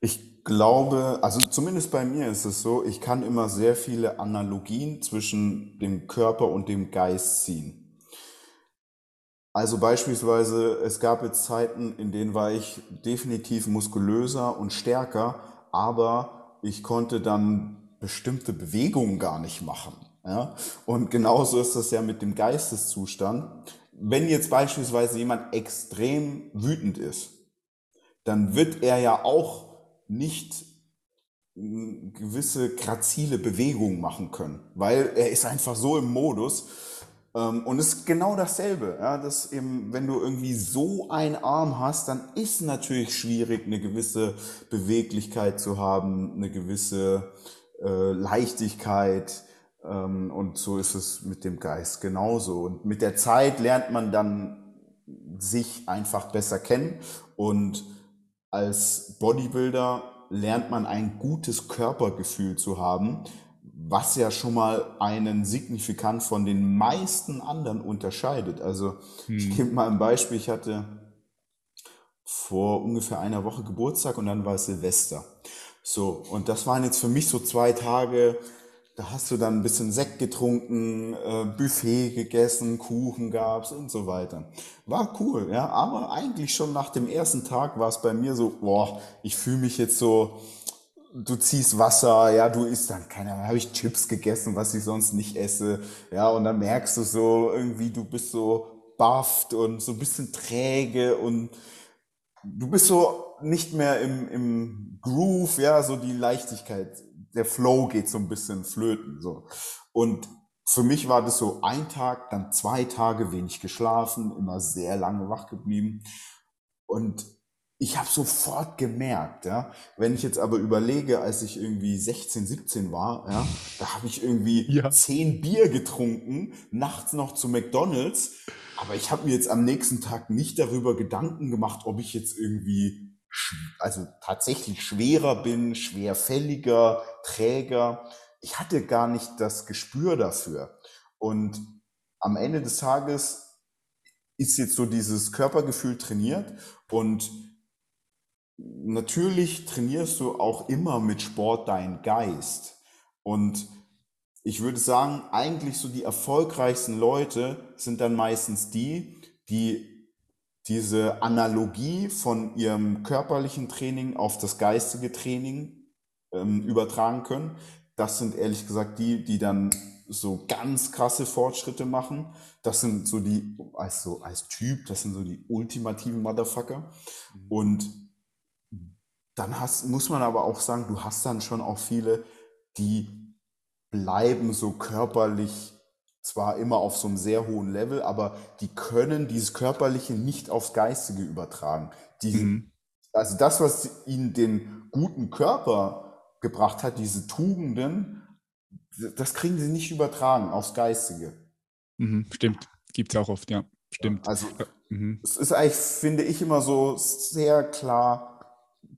Ich glaube, also zumindest bei mir ist es so, ich kann immer sehr viele Analogien zwischen dem Körper und dem Geist ziehen. Also beispielsweise, es gab jetzt Zeiten, in denen war ich definitiv muskulöser und stärker, aber ich konnte dann bestimmte Bewegungen gar nicht machen. Ja? Und genauso ist das ja mit dem Geisteszustand. Wenn jetzt beispielsweise jemand extrem wütend ist, dann wird er ja auch nicht gewisse grazile Bewegungen machen können, weil er ist einfach so im Modus. Ähm, und es ist genau dasselbe, ja, dass eben, wenn du irgendwie so einen Arm hast, dann ist natürlich schwierig, eine gewisse Beweglichkeit zu haben, eine gewisse äh, Leichtigkeit, ähm, und so ist es mit dem Geist genauso. Und mit der Zeit lernt man dann sich einfach besser kennen. Und als Bodybuilder lernt man ein gutes Körpergefühl zu haben, was ja schon mal einen signifikant von den meisten anderen unterscheidet. Also hm. ich gebe mal ein Beispiel. Ich hatte vor ungefähr einer Woche Geburtstag und dann war es Silvester. So, und das waren jetzt für mich so zwei Tage, da hast du dann ein bisschen Sekt getrunken, äh, Buffet gegessen, Kuchen gab's und so weiter. War cool, ja, aber eigentlich schon nach dem ersten Tag war es bei mir so, boah, ich fühle mich jetzt so, du ziehst Wasser, ja, du isst dann, keine Ahnung, habe ich Chips gegessen, was ich sonst nicht esse, ja, und dann merkst du so irgendwie, du bist so bufft und so ein bisschen träge und du bist so nicht mehr im, im Groove, ja, so die Leichtigkeit der Flow geht so ein bisschen flöten. So. Und für mich war das so ein Tag, dann zwei Tage wenig geschlafen, immer sehr lange wach geblieben. Und ich habe sofort gemerkt, ja, wenn ich jetzt aber überlege, als ich irgendwie 16, 17 war, ja, da habe ich irgendwie ja. zehn Bier getrunken, nachts noch zu McDonald's, aber ich habe mir jetzt am nächsten Tag nicht darüber Gedanken gemacht, ob ich jetzt irgendwie also tatsächlich schwerer bin, schwerfälliger, träger. Ich hatte gar nicht das Gespür dafür. Und am Ende des Tages ist jetzt so dieses Körpergefühl trainiert und natürlich trainierst du auch immer mit Sport deinen Geist. Und ich würde sagen, eigentlich so die erfolgreichsten Leute sind dann meistens die, die diese Analogie von ihrem körperlichen Training auf das geistige Training ähm, übertragen können. Das sind ehrlich gesagt die, die dann so ganz krasse Fortschritte machen. Das sind so die, als, so, als Typ, das sind so die ultimativen Motherfucker. Mhm. Und dann hast, muss man aber auch sagen, du hast dann schon auch viele, die bleiben so körperlich zwar immer auf so einem sehr hohen Level, aber die können dieses Körperliche nicht aufs Geistige übertragen. Die, mhm. Also das, was ihnen den guten Körper gebracht hat, diese Tugenden, das kriegen sie nicht übertragen aufs Geistige. Mhm, stimmt, gibt es auch oft, ja, stimmt. Also mhm. es ist eigentlich, finde ich, immer so sehr klar,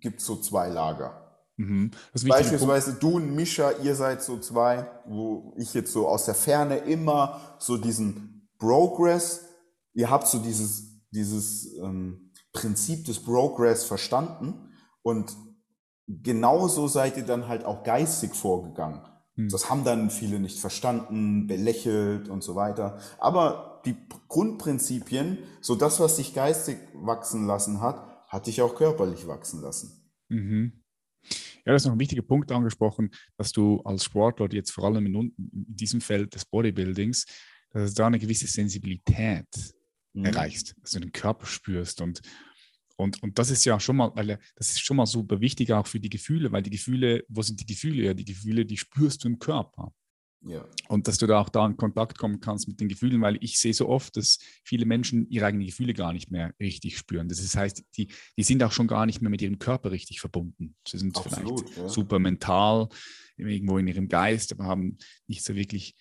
gibt es so zwei Lager. Mhm. Beispielsweise du und Mischa, ihr seid so zwei, wo ich jetzt so aus der Ferne immer so diesen Progress, ihr habt so dieses, dieses ähm, Prinzip des Progress verstanden und genauso seid ihr dann halt auch geistig vorgegangen. Mhm. Das haben dann viele nicht verstanden, belächelt und so weiter. Aber die Grundprinzipien, so das, was dich geistig wachsen lassen hat, hat dich auch körperlich wachsen lassen. Mhm. Ja, das ist noch ein wichtiger Punkt angesprochen, dass du als Sportler jetzt vor allem in, in diesem Feld des Bodybuildings, dass du da eine gewisse Sensibilität mhm. erreichst, dass du den Körper spürst und und, und das ist ja schon mal, weil das ist schon mal super wichtig auch für die Gefühle, weil die Gefühle, wo sind die Gefühle? Ja, die Gefühle, die spürst du im Körper. Ja. Und dass du da auch da in Kontakt kommen kannst mit den Gefühlen, weil ich sehe so oft, dass viele Menschen ihre eigenen Gefühle gar nicht mehr richtig spüren. Das heißt, die, die sind auch schon gar nicht mehr mit ihrem Körper richtig verbunden. Sie sind Absolut, vielleicht ja. super mental, irgendwo in ihrem Geist, aber haben nicht so wirklich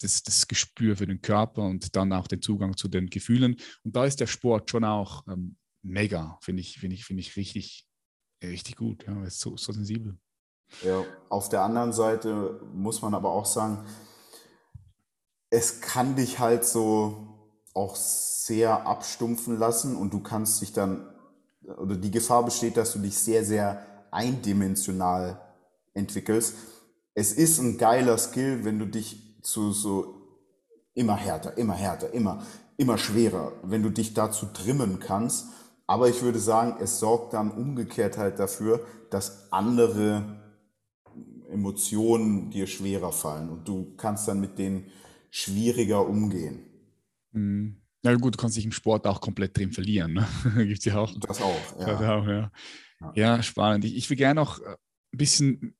das, das Gespür für den Körper und dann auch den Zugang zu den Gefühlen. Und da ist der Sport schon auch ähm, mega, finde ich, finde ich, finde ich richtig, richtig gut. Ja, ist so, so sensibel. Ja, auf der anderen Seite muss man aber auch sagen, es kann dich halt so auch sehr abstumpfen lassen und du kannst dich dann, oder die Gefahr besteht, dass du dich sehr, sehr eindimensional entwickelst. Es ist ein geiler Skill, wenn du dich zu so immer härter, immer härter, immer, immer schwerer, wenn du dich dazu trimmen kannst. Aber ich würde sagen, es sorgt dann umgekehrt halt dafür, dass andere Emotionen dir schwerer fallen und du kannst dann mit denen schwieriger umgehen. Mhm. Ja gut, du kannst dich im Sport auch komplett drin verlieren. Ne? Gibt ja auch. Das auch, ja. Das auch, ja. ja. ja. spannend. Ich, ich will gerne noch äh, ein bisschen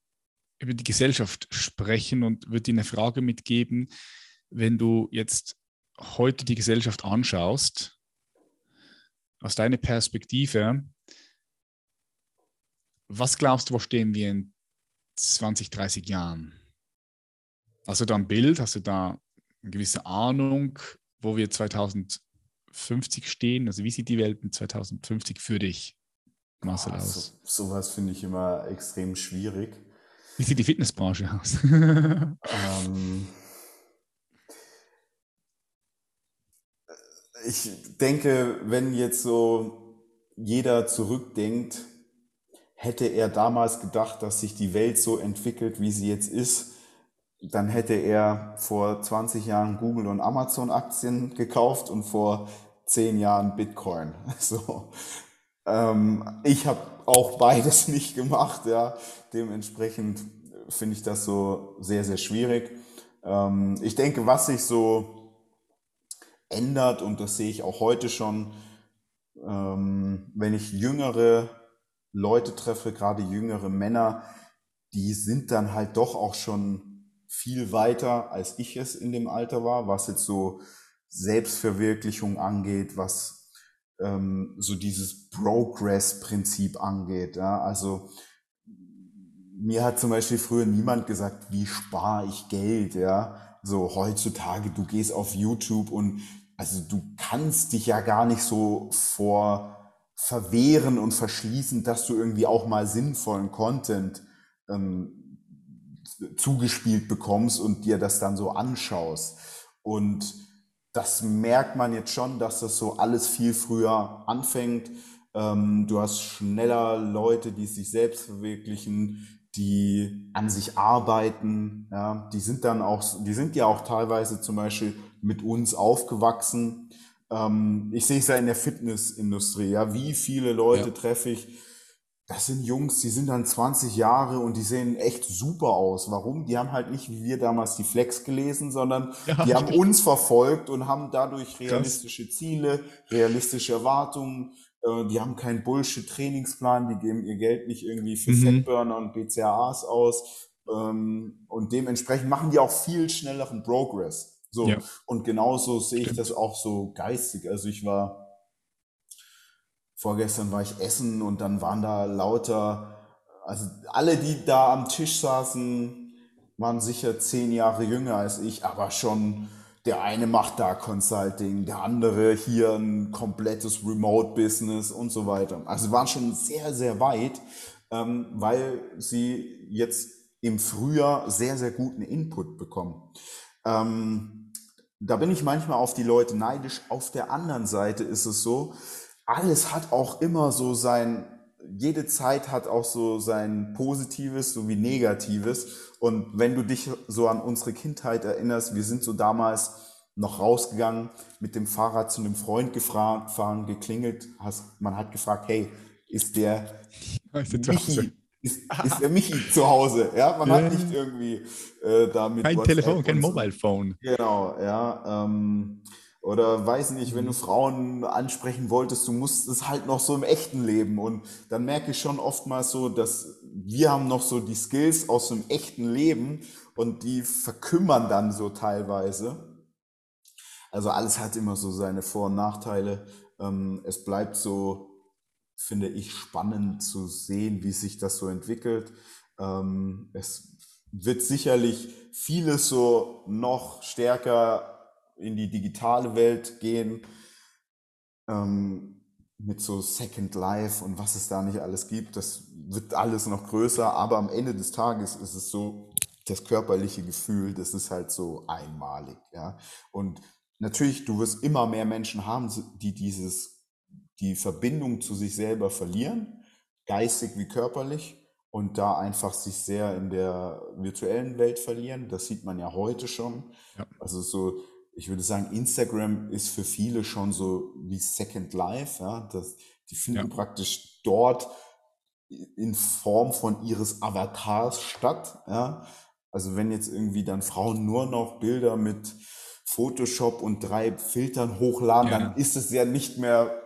über die Gesellschaft sprechen und würde dir eine Frage mitgeben, wenn du jetzt heute die Gesellschaft anschaust, aus deiner Perspektive, was glaubst du, wo stehen wir in 20, 30 Jahren? Hast du da ein Bild? Hast du da eine gewisse Ahnung, wo wir 2050 stehen? Also wie sieht die Welt in 2050 für dich, Marcel, aus? So, sowas finde ich immer extrem schwierig. Wie sieht die Fitnessbranche aus? ähm, ich denke, wenn jetzt so jeder zurückdenkt, hätte er damals gedacht, dass sich die Welt so entwickelt, wie sie jetzt ist, dann hätte er vor 20 Jahren Google und Amazon Aktien gekauft und vor 10 Jahren Bitcoin. So. Ähm, ich habe auch beides nicht gemacht, ja. Dementsprechend finde ich das so sehr, sehr schwierig. Ähm, ich denke, was sich so ändert, und das sehe ich auch heute schon, ähm, wenn ich jüngere Leute treffe, gerade jüngere Männer, die sind dann halt doch auch schon viel weiter, als ich es in dem Alter war, was jetzt so Selbstverwirklichung angeht, was ähm, so dieses Progress-Prinzip angeht. Ja? Also mir hat zum Beispiel früher niemand gesagt, wie spare ich Geld, ja. So heutzutage, du gehst auf YouTube und also du kannst dich ja gar nicht so vor verwehren und verschließen, dass du irgendwie auch mal sinnvollen Content ähm, zugespielt bekommst und dir das dann so anschaust. Und das merkt man jetzt schon, dass das so alles viel früher anfängt. Ähm, du hast schneller Leute, die sich selbst verwirklichen, die an sich arbeiten. Ja, die sind dann auch, die sind ja auch teilweise zum Beispiel mit uns aufgewachsen ähm, ich sehe es ja in der Fitnessindustrie, ja, wie viele Leute ja. treffe ich, das sind Jungs, die sind dann 20 Jahre und die sehen echt super aus. Warum? Die haben halt nicht wie wir damals die Flex gelesen, sondern ja, die haben uns verfolgt und haben dadurch realistische Krass. Ziele, realistische Erwartungen. Äh, die haben keinen Bullshit-Trainingsplan, die geben ihr Geld nicht irgendwie für mhm. Fatburner und BCAAs aus. Ähm, und dementsprechend machen die auch viel schnelleren Progress. So. Ja. Und genauso sehe ich das auch so geistig. Also ich war, vorgestern war ich essen und dann waren da lauter, also alle, die da am Tisch saßen, waren sicher zehn Jahre jünger als ich, aber schon der eine macht da Consulting, der andere hier ein komplettes Remote-Business und so weiter. Also waren schon sehr, sehr weit, ähm, weil sie jetzt im Frühjahr sehr, sehr guten Input bekommen. Ähm, da bin ich manchmal auf die Leute neidisch. Auf der anderen Seite ist es so, alles hat auch immer so sein, jede Zeit hat auch so sein Positives sowie Negatives. Und wenn du dich so an unsere Kindheit erinnerst, wir sind so damals noch rausgegangen, mit dem Fahrrad zu einem Freund gefahren, geklingelt, hast, man hat gefragt, hey, ist der Michi, ist, ist der Michi zu Hause. Ja, man hat nicht irgendwie äh, damit. Kein WhatsApp Telefon, kein Mobile Phone. Genau, ja. Ähm, Oder weiß nicht, wenn du Frauen ansprechen wolltest, du musst es halt noch so im echten Leben. Und dann merke ich schon oftmals so, dass wir haben noch so die Skills aus dem echten Leben und die verkümmern dann so teilweise. Also alles hat immer so seine Vor- und Nachteile. Ähm, es bleibt so, finde ich, spannend zu sehen, wie sich das so entwickelt. Ähm, es wird sicherlich vieles so noch stärker in die digitale Welt gehen, ähm, mit so Second Life und was es da nicht alles gibt. Das wird alles noch größer, aber am Ende des Tages ist es so, das körperliche Gefühl, das ist halt so einmalig, ja. Und natürlich, du wirst immer mehr Menschen haben, die dieses, die Verbindung zu sich selber verlieren, geistig wie körperlich, und da einfach sich sehr in der virtuellen Welt verlieren. Das sieht man ja heute schon. Ja. Also so, ich würde sagen, Instagram ist für viele schon so wie Second Life. Ja? Das, die finden ja. praktisch dort in Form von ihres Avatars statt. Ja? Also wenn jetzt irgendwie dann Frauen nur noch Bilder mit Photoshop und drei Filtern hochladen, ja. dann ist es ja nicht mehr,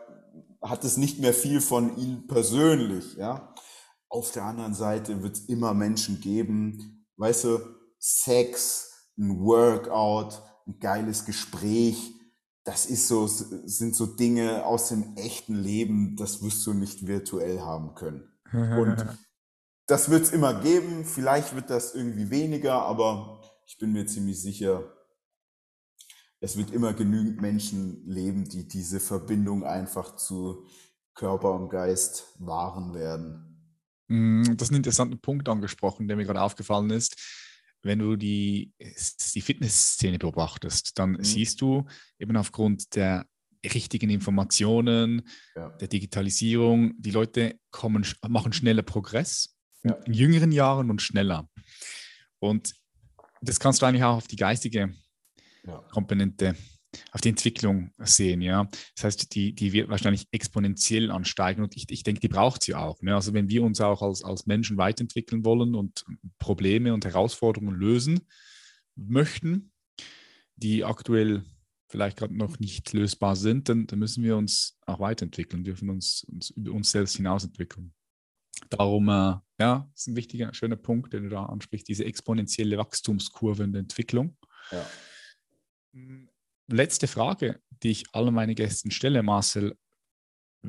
hat es nicht mehr viel von ihnen persönlich, ja. Auf der anderen Seite wird es immer Menschen geben, weißt du, Sex, ein Workout, ein geiles Gespräch, das ist so, sind so Dinge aus dem echten Leben, das wirst du nicht virtuell haben können. Und das wird es immer geben, vielleicht wird das irgendwie weniger, aber ich bin mir ziemlich sicher, es wird immer genügend Menschen leben, die diese Verbindung einfach zu Körper und Geist wahren werden. Mm, das ist ein interessanter Punkt angesprochen, der mir gerade aufgefallen ist. Wenn du die, die Fitnessszene beobachtest, dann mhm. siehst du eben aufgrund der richtigen Informationen, ja. der Digitalisierung, die Leute kommen, machen schneller Progress, ja. in jüngeren Jahren und schneller. Und das kannst du eigentlich auch auf die geistige ja. Komponente auf die Entwicklung sehen, ja. Das heißt, die, die wird wahrscheinlich exponentiell ansteigen und ich, ich denke, die braucht sie auch. Ne? Also wenn wir uns auch als, als Menschen weiterentwickeln wollen und Probleme und Herausforderungen lösen möchten, die aktuell vielleicht gerade noch nicht lösbar sind, dann, dann, müssen wir uns auch weiterentwickeln, dürfen uns, uns über uns selbst hinausentwickeln. Darum, äh, ja, ist ein wichtiger, schöner Punkt, den du da ansprichst, diese exponentielle Wachstumskurve in der Entwicklung. Ja. Hm, letzte Frage, die ich allen meinen Gästen stelle, Marcel.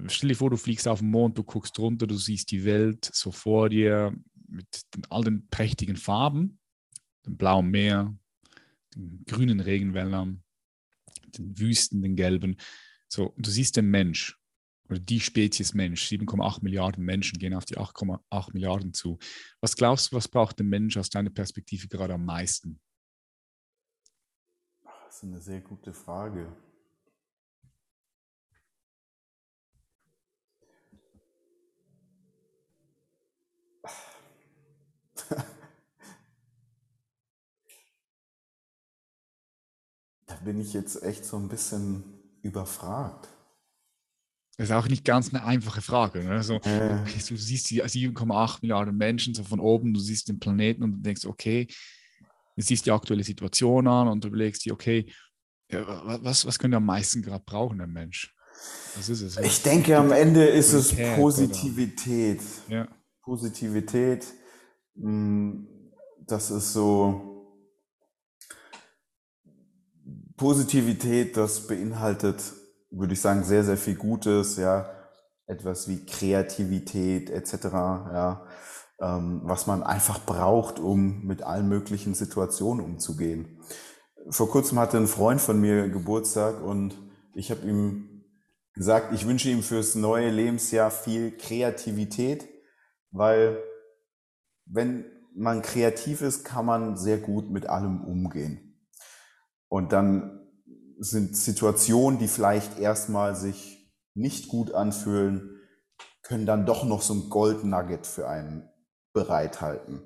Stell dir vor, du fliegst auf den Mond, du guckst runter, du siehst die Welt so vor dir mit den, all den prächtigen Farben, dem blauen Meer, den grünen Regenwäldern, den Wüsten, den gelben. So, du siehst den Mensch oder die Spezies Mensch. 7,8 Milliarden Menschen gehen auf die 8,8 Milliarden zu. Was glaubst du, was braucht der Mensch aus deiner Perspektive gerade am meisten? Das ist eine sehr gute Frage. da bin ich jetzt echt so ein bisschen überfragt. Das ist auch nicht ganz eine einfache Frage. Ne? So, äh. du siehst die 7,8 Milliarden Menschen so von oben, du siehst den Planeten und du denkst, okay, du siehst die aktuelle Situation an und überlegst dir, okay, was, was könnte am meisten gerade brauchen, der Mensch? Was ist es? Ich denke, am Ende ist es Positivität. Ja. Positivität, hm, das ist so. Positivität, das beinhaltet, würde ich sagen, sehr, sehr viel Gutes, ja. Etwas wie Kreativität etc., ja was man einfach braucht, um mit allen möglichen Situationen umzugehen. Vor kurzem hatte ein Freund von mir Geburtstag und ich habe ihm gesagt, ich wünsche ihm fürs neue Lebensjahr viel Kreativität, weil wenn man kreativ ist, kann man sehr gut mit allem umgehen. Und dann sind Situationen, die vielleicht erstmal sich nicht gut anfühlen, können dann doch noch so ein Gold Nugget für einen bereithalten.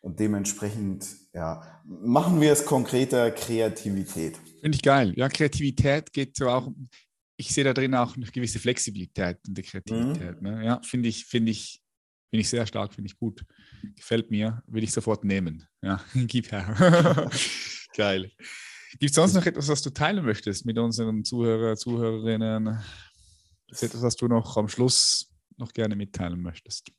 Und dementsprechend, ja, machen wir es konkreter Kreativität. Finde ich geil. Ja, Kreativität geht so auch, ich sehe da drin auch eine gewisse Flexibilität in der Kreativität. Mhm. Ne? Ja, finde ich, finde ich, finde ich sehr stark, finde ich gut. Gefällt mir, will ich sofort nehmen. Ja, gib her. geil. Gibt es sonst noch etwas, was du teilen möchtest mit unseren Zuhörer, Zuhörerinnen? Ist etwas, was du noch am Schluss noch gerne mitteilen möchtest?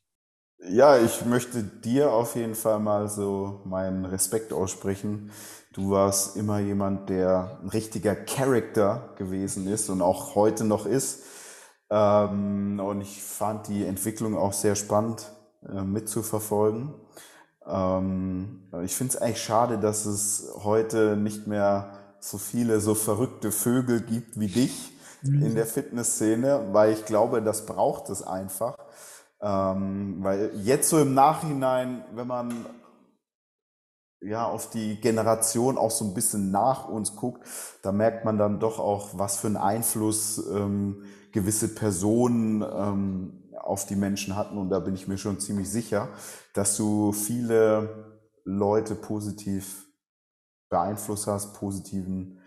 Ja, ich möchte dir auf jeden Fall mal so meinen Respekt aussprechen. Du warst immer jemand, der ein richtiger Character gewesen ist und auch heute noch ist. Ähm, und ich fand die Entwicklung auch sehr spannend äh, mitzuverfolgen. Ähm, ich finde es eigentlich schade, dass es heute nicht mehr so viele so verrückte Vögel gibt wie dich mhm. in der Fitnessszene, weil ich glaube, das braucht es einfach. Ähm, weil jetzt so im Nachhinein, wenn man ja auf die Generation auch so ein bisschen nach uns guckt, da merkt man dann doch auch, was für einen Einfluss ähm, gewisse Personen ähm, auf die Menschen hatten. Und da bin ich mir schon ziemlich sicher, dass du viele Leute positiv beeinflusst hast, positiven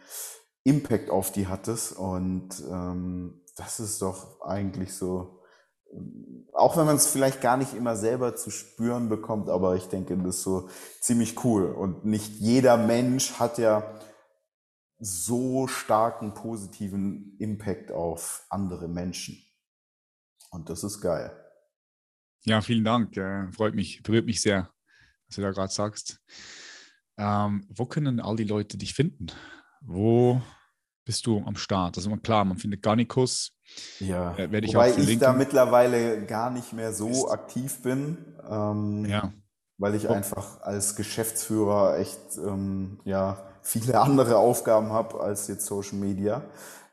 Impact auf die hattest. Und ähm, das ist doch eigentlich so, auch wenn man es vielleicht gar nicht immer selber zu spüren bekommt, aber ich denke, das ist so ziemlich cool. Und nicht jeder Mensch hat ja so starken positiven Impact auf andere Menschen. Und das ist geil. Ja, vielen Dank. Äh, freut mich, berührt mich sehr, was du da gerade sagst. Ähm, wo können all die Leute dich finden? Wo bist du am Start? Also klar, man findet Garnicus. Ja, äh, werde ich wobei ich da mittlerweile gar nicht mehr so ist. aktiv bin. Ähm, ja. Weil ich einfach als Geschäftsführer echt ähm, ja, viele andere Aufgaben habe als jetzt Social Media.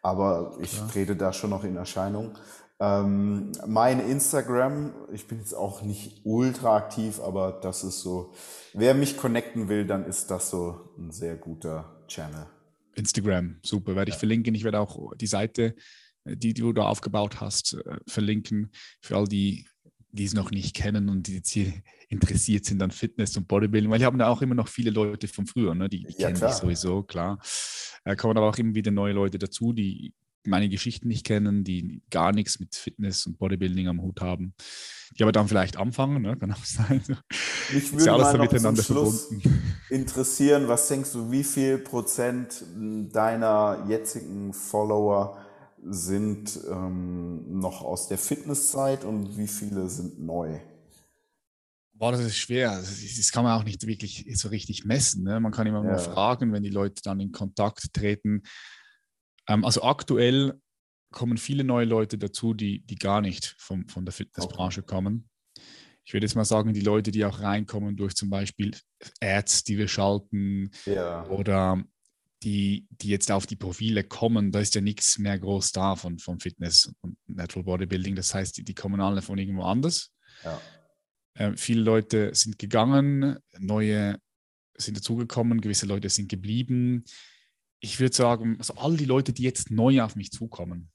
Aber ich ja. trete da schon noch in Erscheinung. Ähm, mein Instagram, ich bin jetzt auch nicht ultra aktiv, aber das ist so, wer mich connecten will, dann ist das so ein sehr guter Channel. Instagram, super, werde ich verlinken. Ich werde auch die Seite, die, die du da aufgebaut hast, äh, verlinken für all die, die es noch nicht kennen und die jetzt hier interessiert sind an Fitness und Bodybuilding, weil ich habe da auch immer noch viele Leute von früher, ne? die, die ja, kennen dich sowieso, klar. Da kommen aber auch immer wieder neue Leute dazu, die meine Geschichten nicht kennen, die gar nichts mit Fitness und Bodybuilding am Hut haben, die aber dann vielleicht anfangen, ne? kann auch sein. Mich würde ja mal miteinander verbunden. interessieren, was denkst du, wie viel Prozent deiner jetzigen Follower sind ähm, noch aus der Fitnesszeit und wie viele sind neu? Boah, das ist schwer. Das kann man auch nicht wirklich so richtig messen. Ne? Man kann immer ja. mal fragen, wenn die Leute dann in Kontakt treten ähm, also aktuell kommen viele neue Leute dazu, die, die gar nicht vom, von der Fitnessbranche okay. kommen. Ich würde jetzt mal sagen, die Leute, die auch reinkommen durch zum Beispiel Ads, die wir schalten ja. oder die, die jetzt auf die Profile kommen, da ist ja nichts mehr groß da von, von Fitness und Natural Bodybuilding. Das heißt, die, die kommen alle von irgendwo anders. Ja. Äh, viele Leute sind gegangen, neue sind dazugekommen, gewisse Leute sind geblieben ich würde sagen, also all die Leute, die jetzt neu auf mich zukommen,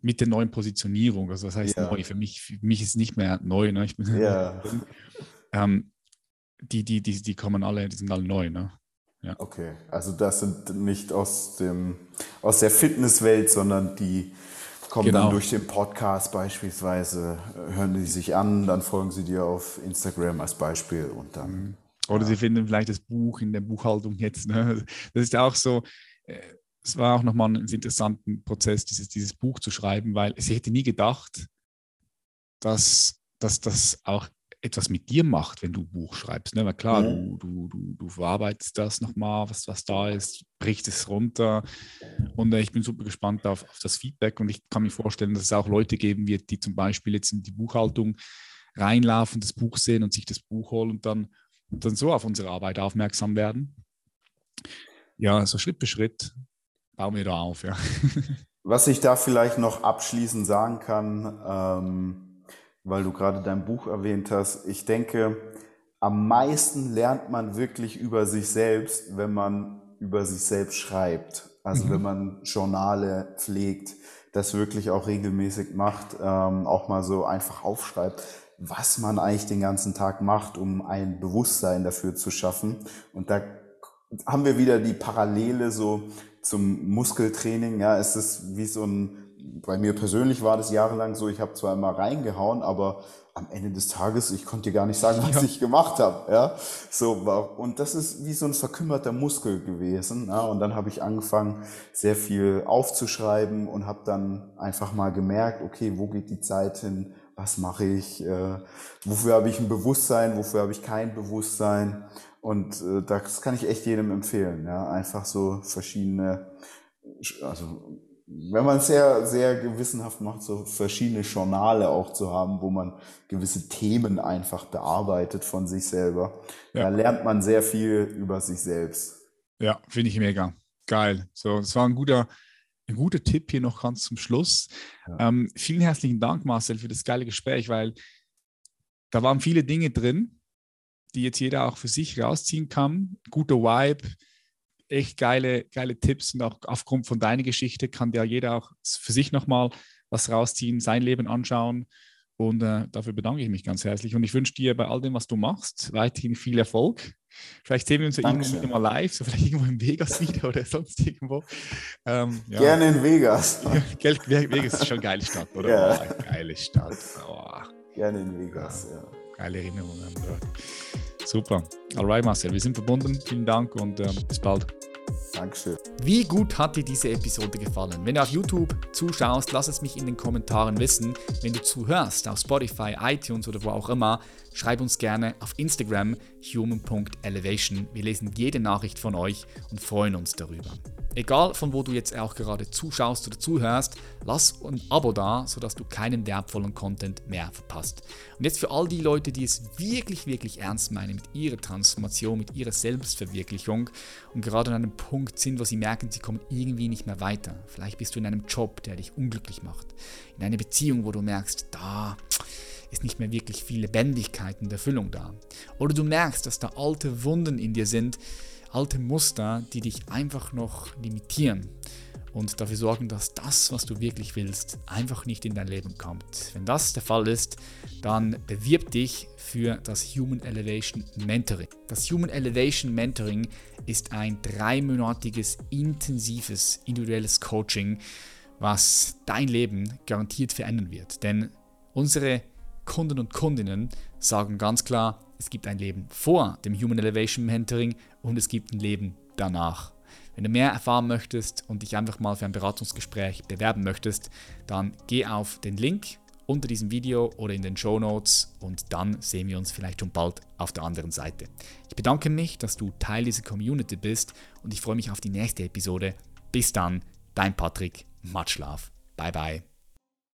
mit der neuen Positionierung, also das heißt ja. neu, für mich, für mich ist nicht mehr neu, ne? ich bin, ja. ähm, die, die, die, die kommen alle, die sind alle neu, ne? Ja. Okay, also das sind nicht aus, dem, aus der Fitnesswelt, sondern die kommen genau. dann durch den Podcast beispielsweise, hören die sich an, dann folgen sie dir auf Instagram als Beispiel und dann. Mhm. Oder sie finden vielleicht das Buch in der Buchhaltung jetzt. Ne? Das ist auch so, äh, es war auch nochmal ein interessanter Prozess, dieses, dieses Buch zu schreiben, weil ich hätte nie gedacht, dass, dass das auch etwas mit dir macht, wenn du ein Buch schreibst. Ne? Weil klar, mhm. du, du, du, verarbeitest das nochmal, was, was da ist, brichst es runter. Und äh, ich bin super gespannt auf, auf das Feedback und ich kann mir vorstellen, dass es auch Leute geben wird, die zum Beispiel jetzt in die Buchhaltung reinlaufen, das Buch sehen und sich das Buch holen und dann und dann so auf unsere Arbeit aufmerksam werden. Ja, so Schritt für Schritt bauen wir da auf, ja. Was ich da vielleicht noch abschließend sagen kann, ähm, weil du gerade dein Buch erwähnt hast, ich denke, am meisten lernt man wirklich über sich selbst, wenn man über sich selbst schreibt. Also mhm. wenn man Journale pflegt, das wirklich auch regelmäßig macht, ähm, auch mal so einfach aufschreibt was man eigentlich den ganzen Tag macht, um ein Bewusstsein dafür zu schaffen. Und da haben wir wieder die Parallele so zum Muskeltraining. Ja, es ist wie so ein bei mir persönlich war das jahrelang so, ich habe zwar immer reingehauen, aber am Ende des Tages, ich konnte dir gar nicht sagen, was ja. ich gemacht habe. Ja? So, und das ist wie so ein verkümmerter Muskel gewesen. Ja? Und dann habe ich angefangen, sehr viel aufzuschreiben und habe dann einfach mal gemerkt, okay, wo geht die Zeit hin? Was mache ich? Äh, wofür habe ich ein Bewusstsein? Wofür habe ich kein Bewusstsein? Und äh, das kann ich echt jedem empfehlen. Ja? Einfach so verschiedene, also wenn man es sehr, sehr gewissenhaft macht, so verschiedene Journale auch zu haben, wo man gewisse Themen einfach bearbeitet von sich selber. Ja. Da lernt man sehr viel über sich selbst. Ja, finde ich mega. Geil. So, das war ein guter, ein guter Tipp hier noch ganz zum Schluss. Ja. Ähm, vielen herzlichen Dank, Marcel, für das geile Gespräch, weil da waren viele Dinge drin, die jetzt jeder auch für sich rausziehen kann. Guter Vibe, echt geile, geile Tipps und auch aufgrund von deiner Geschichte kann ja jeder auch für sich nochmal was rausziehen, sein Leben anschauen. Und äh, dafür bedanke ich mich ganz herzlich. Und ich wünsche dir bei all dem, was du machst, weiterhin viel Erfolg. Vielleicht sehen wir uns ja irgendwo wieder mal live, so vielleicht irgendwo in Vegas wieder oder sonst irgendwo. Ähm, ja. Gerne in Vegas. Vegas ist schon eine geile Stadt, oder? Ja. Oh, geile Stadt. Oh. Gerne in Vegas, ja. Geile Erinnerungen. Super. Alright, Marcel, wir sind verbunden. Vielen Dank und ähm, bis bald. Dankeschön. Wie gut hat dir diese Episode gefallen? Wenn du auf YouTube zuschaust, lass es mich in den Kommentaren wissen. Wenn du zuhörst auf Spotify, iTunes oder wo auch immer, schreib uns gerne auf Instagram human.elevation. Wir lesen jede Nachricht von euch und freuen uns darüber. Egal von wo du jetzt auch gerade zuschaust oder zuhörst, lass ein Abo da, sodass du keinen wertvollen Content mehr verpasst. Und jetzt für all die Leute, die es wirklich, wirklich ernst meinen mit ihrer Transformation, mit ihrer Selbstverwirklichung und gerade an einem Punkt sind, wo sie merken, sie kommen irgendwie nicht mehr weiter. Vielleicht bist du in einem Job, der dich unglücklich macht. In einer Beziehung, wo du merkst, da ist nicht mehr wirklich viel Lebendigkeit und Erfüllung da. Oder du merkst, dass da alte Wunden in dir sind, alte Muster, die dich einfach noch limitieren und dafür sorgen, dass das, was du wirklich willst, einfach nicht in dein Leben kommt. Wenn das der Fall ist, dann bewirb dich für das Human Elevation Mentoring. Das Human Elevation Mentoring ist ein dreimonatiges, intensives, individuelles Coaching, was dein Leben garantiert verändern wird. Denn unsere Kunden und Kundinnen sagen ganz klar, es gibt ein Leben vor dem Human Elevation Mentoring und es gibt ein Leben danach. Wenn du mehr erfahren möchtest und dich einfach mal für ein Beratungsgespräch bewerben möchtest, dann geh auf den Link unter diesem Video oder in den Show Notes und dann sehen wir uns vielleicht schon bald auf der anderen Seite. Ich bedanke mich, dass du Teil dieser Community bist und ich freue mich auf die nächste Episode. Bis dann, dein Patrick, Much Love. Bye bye.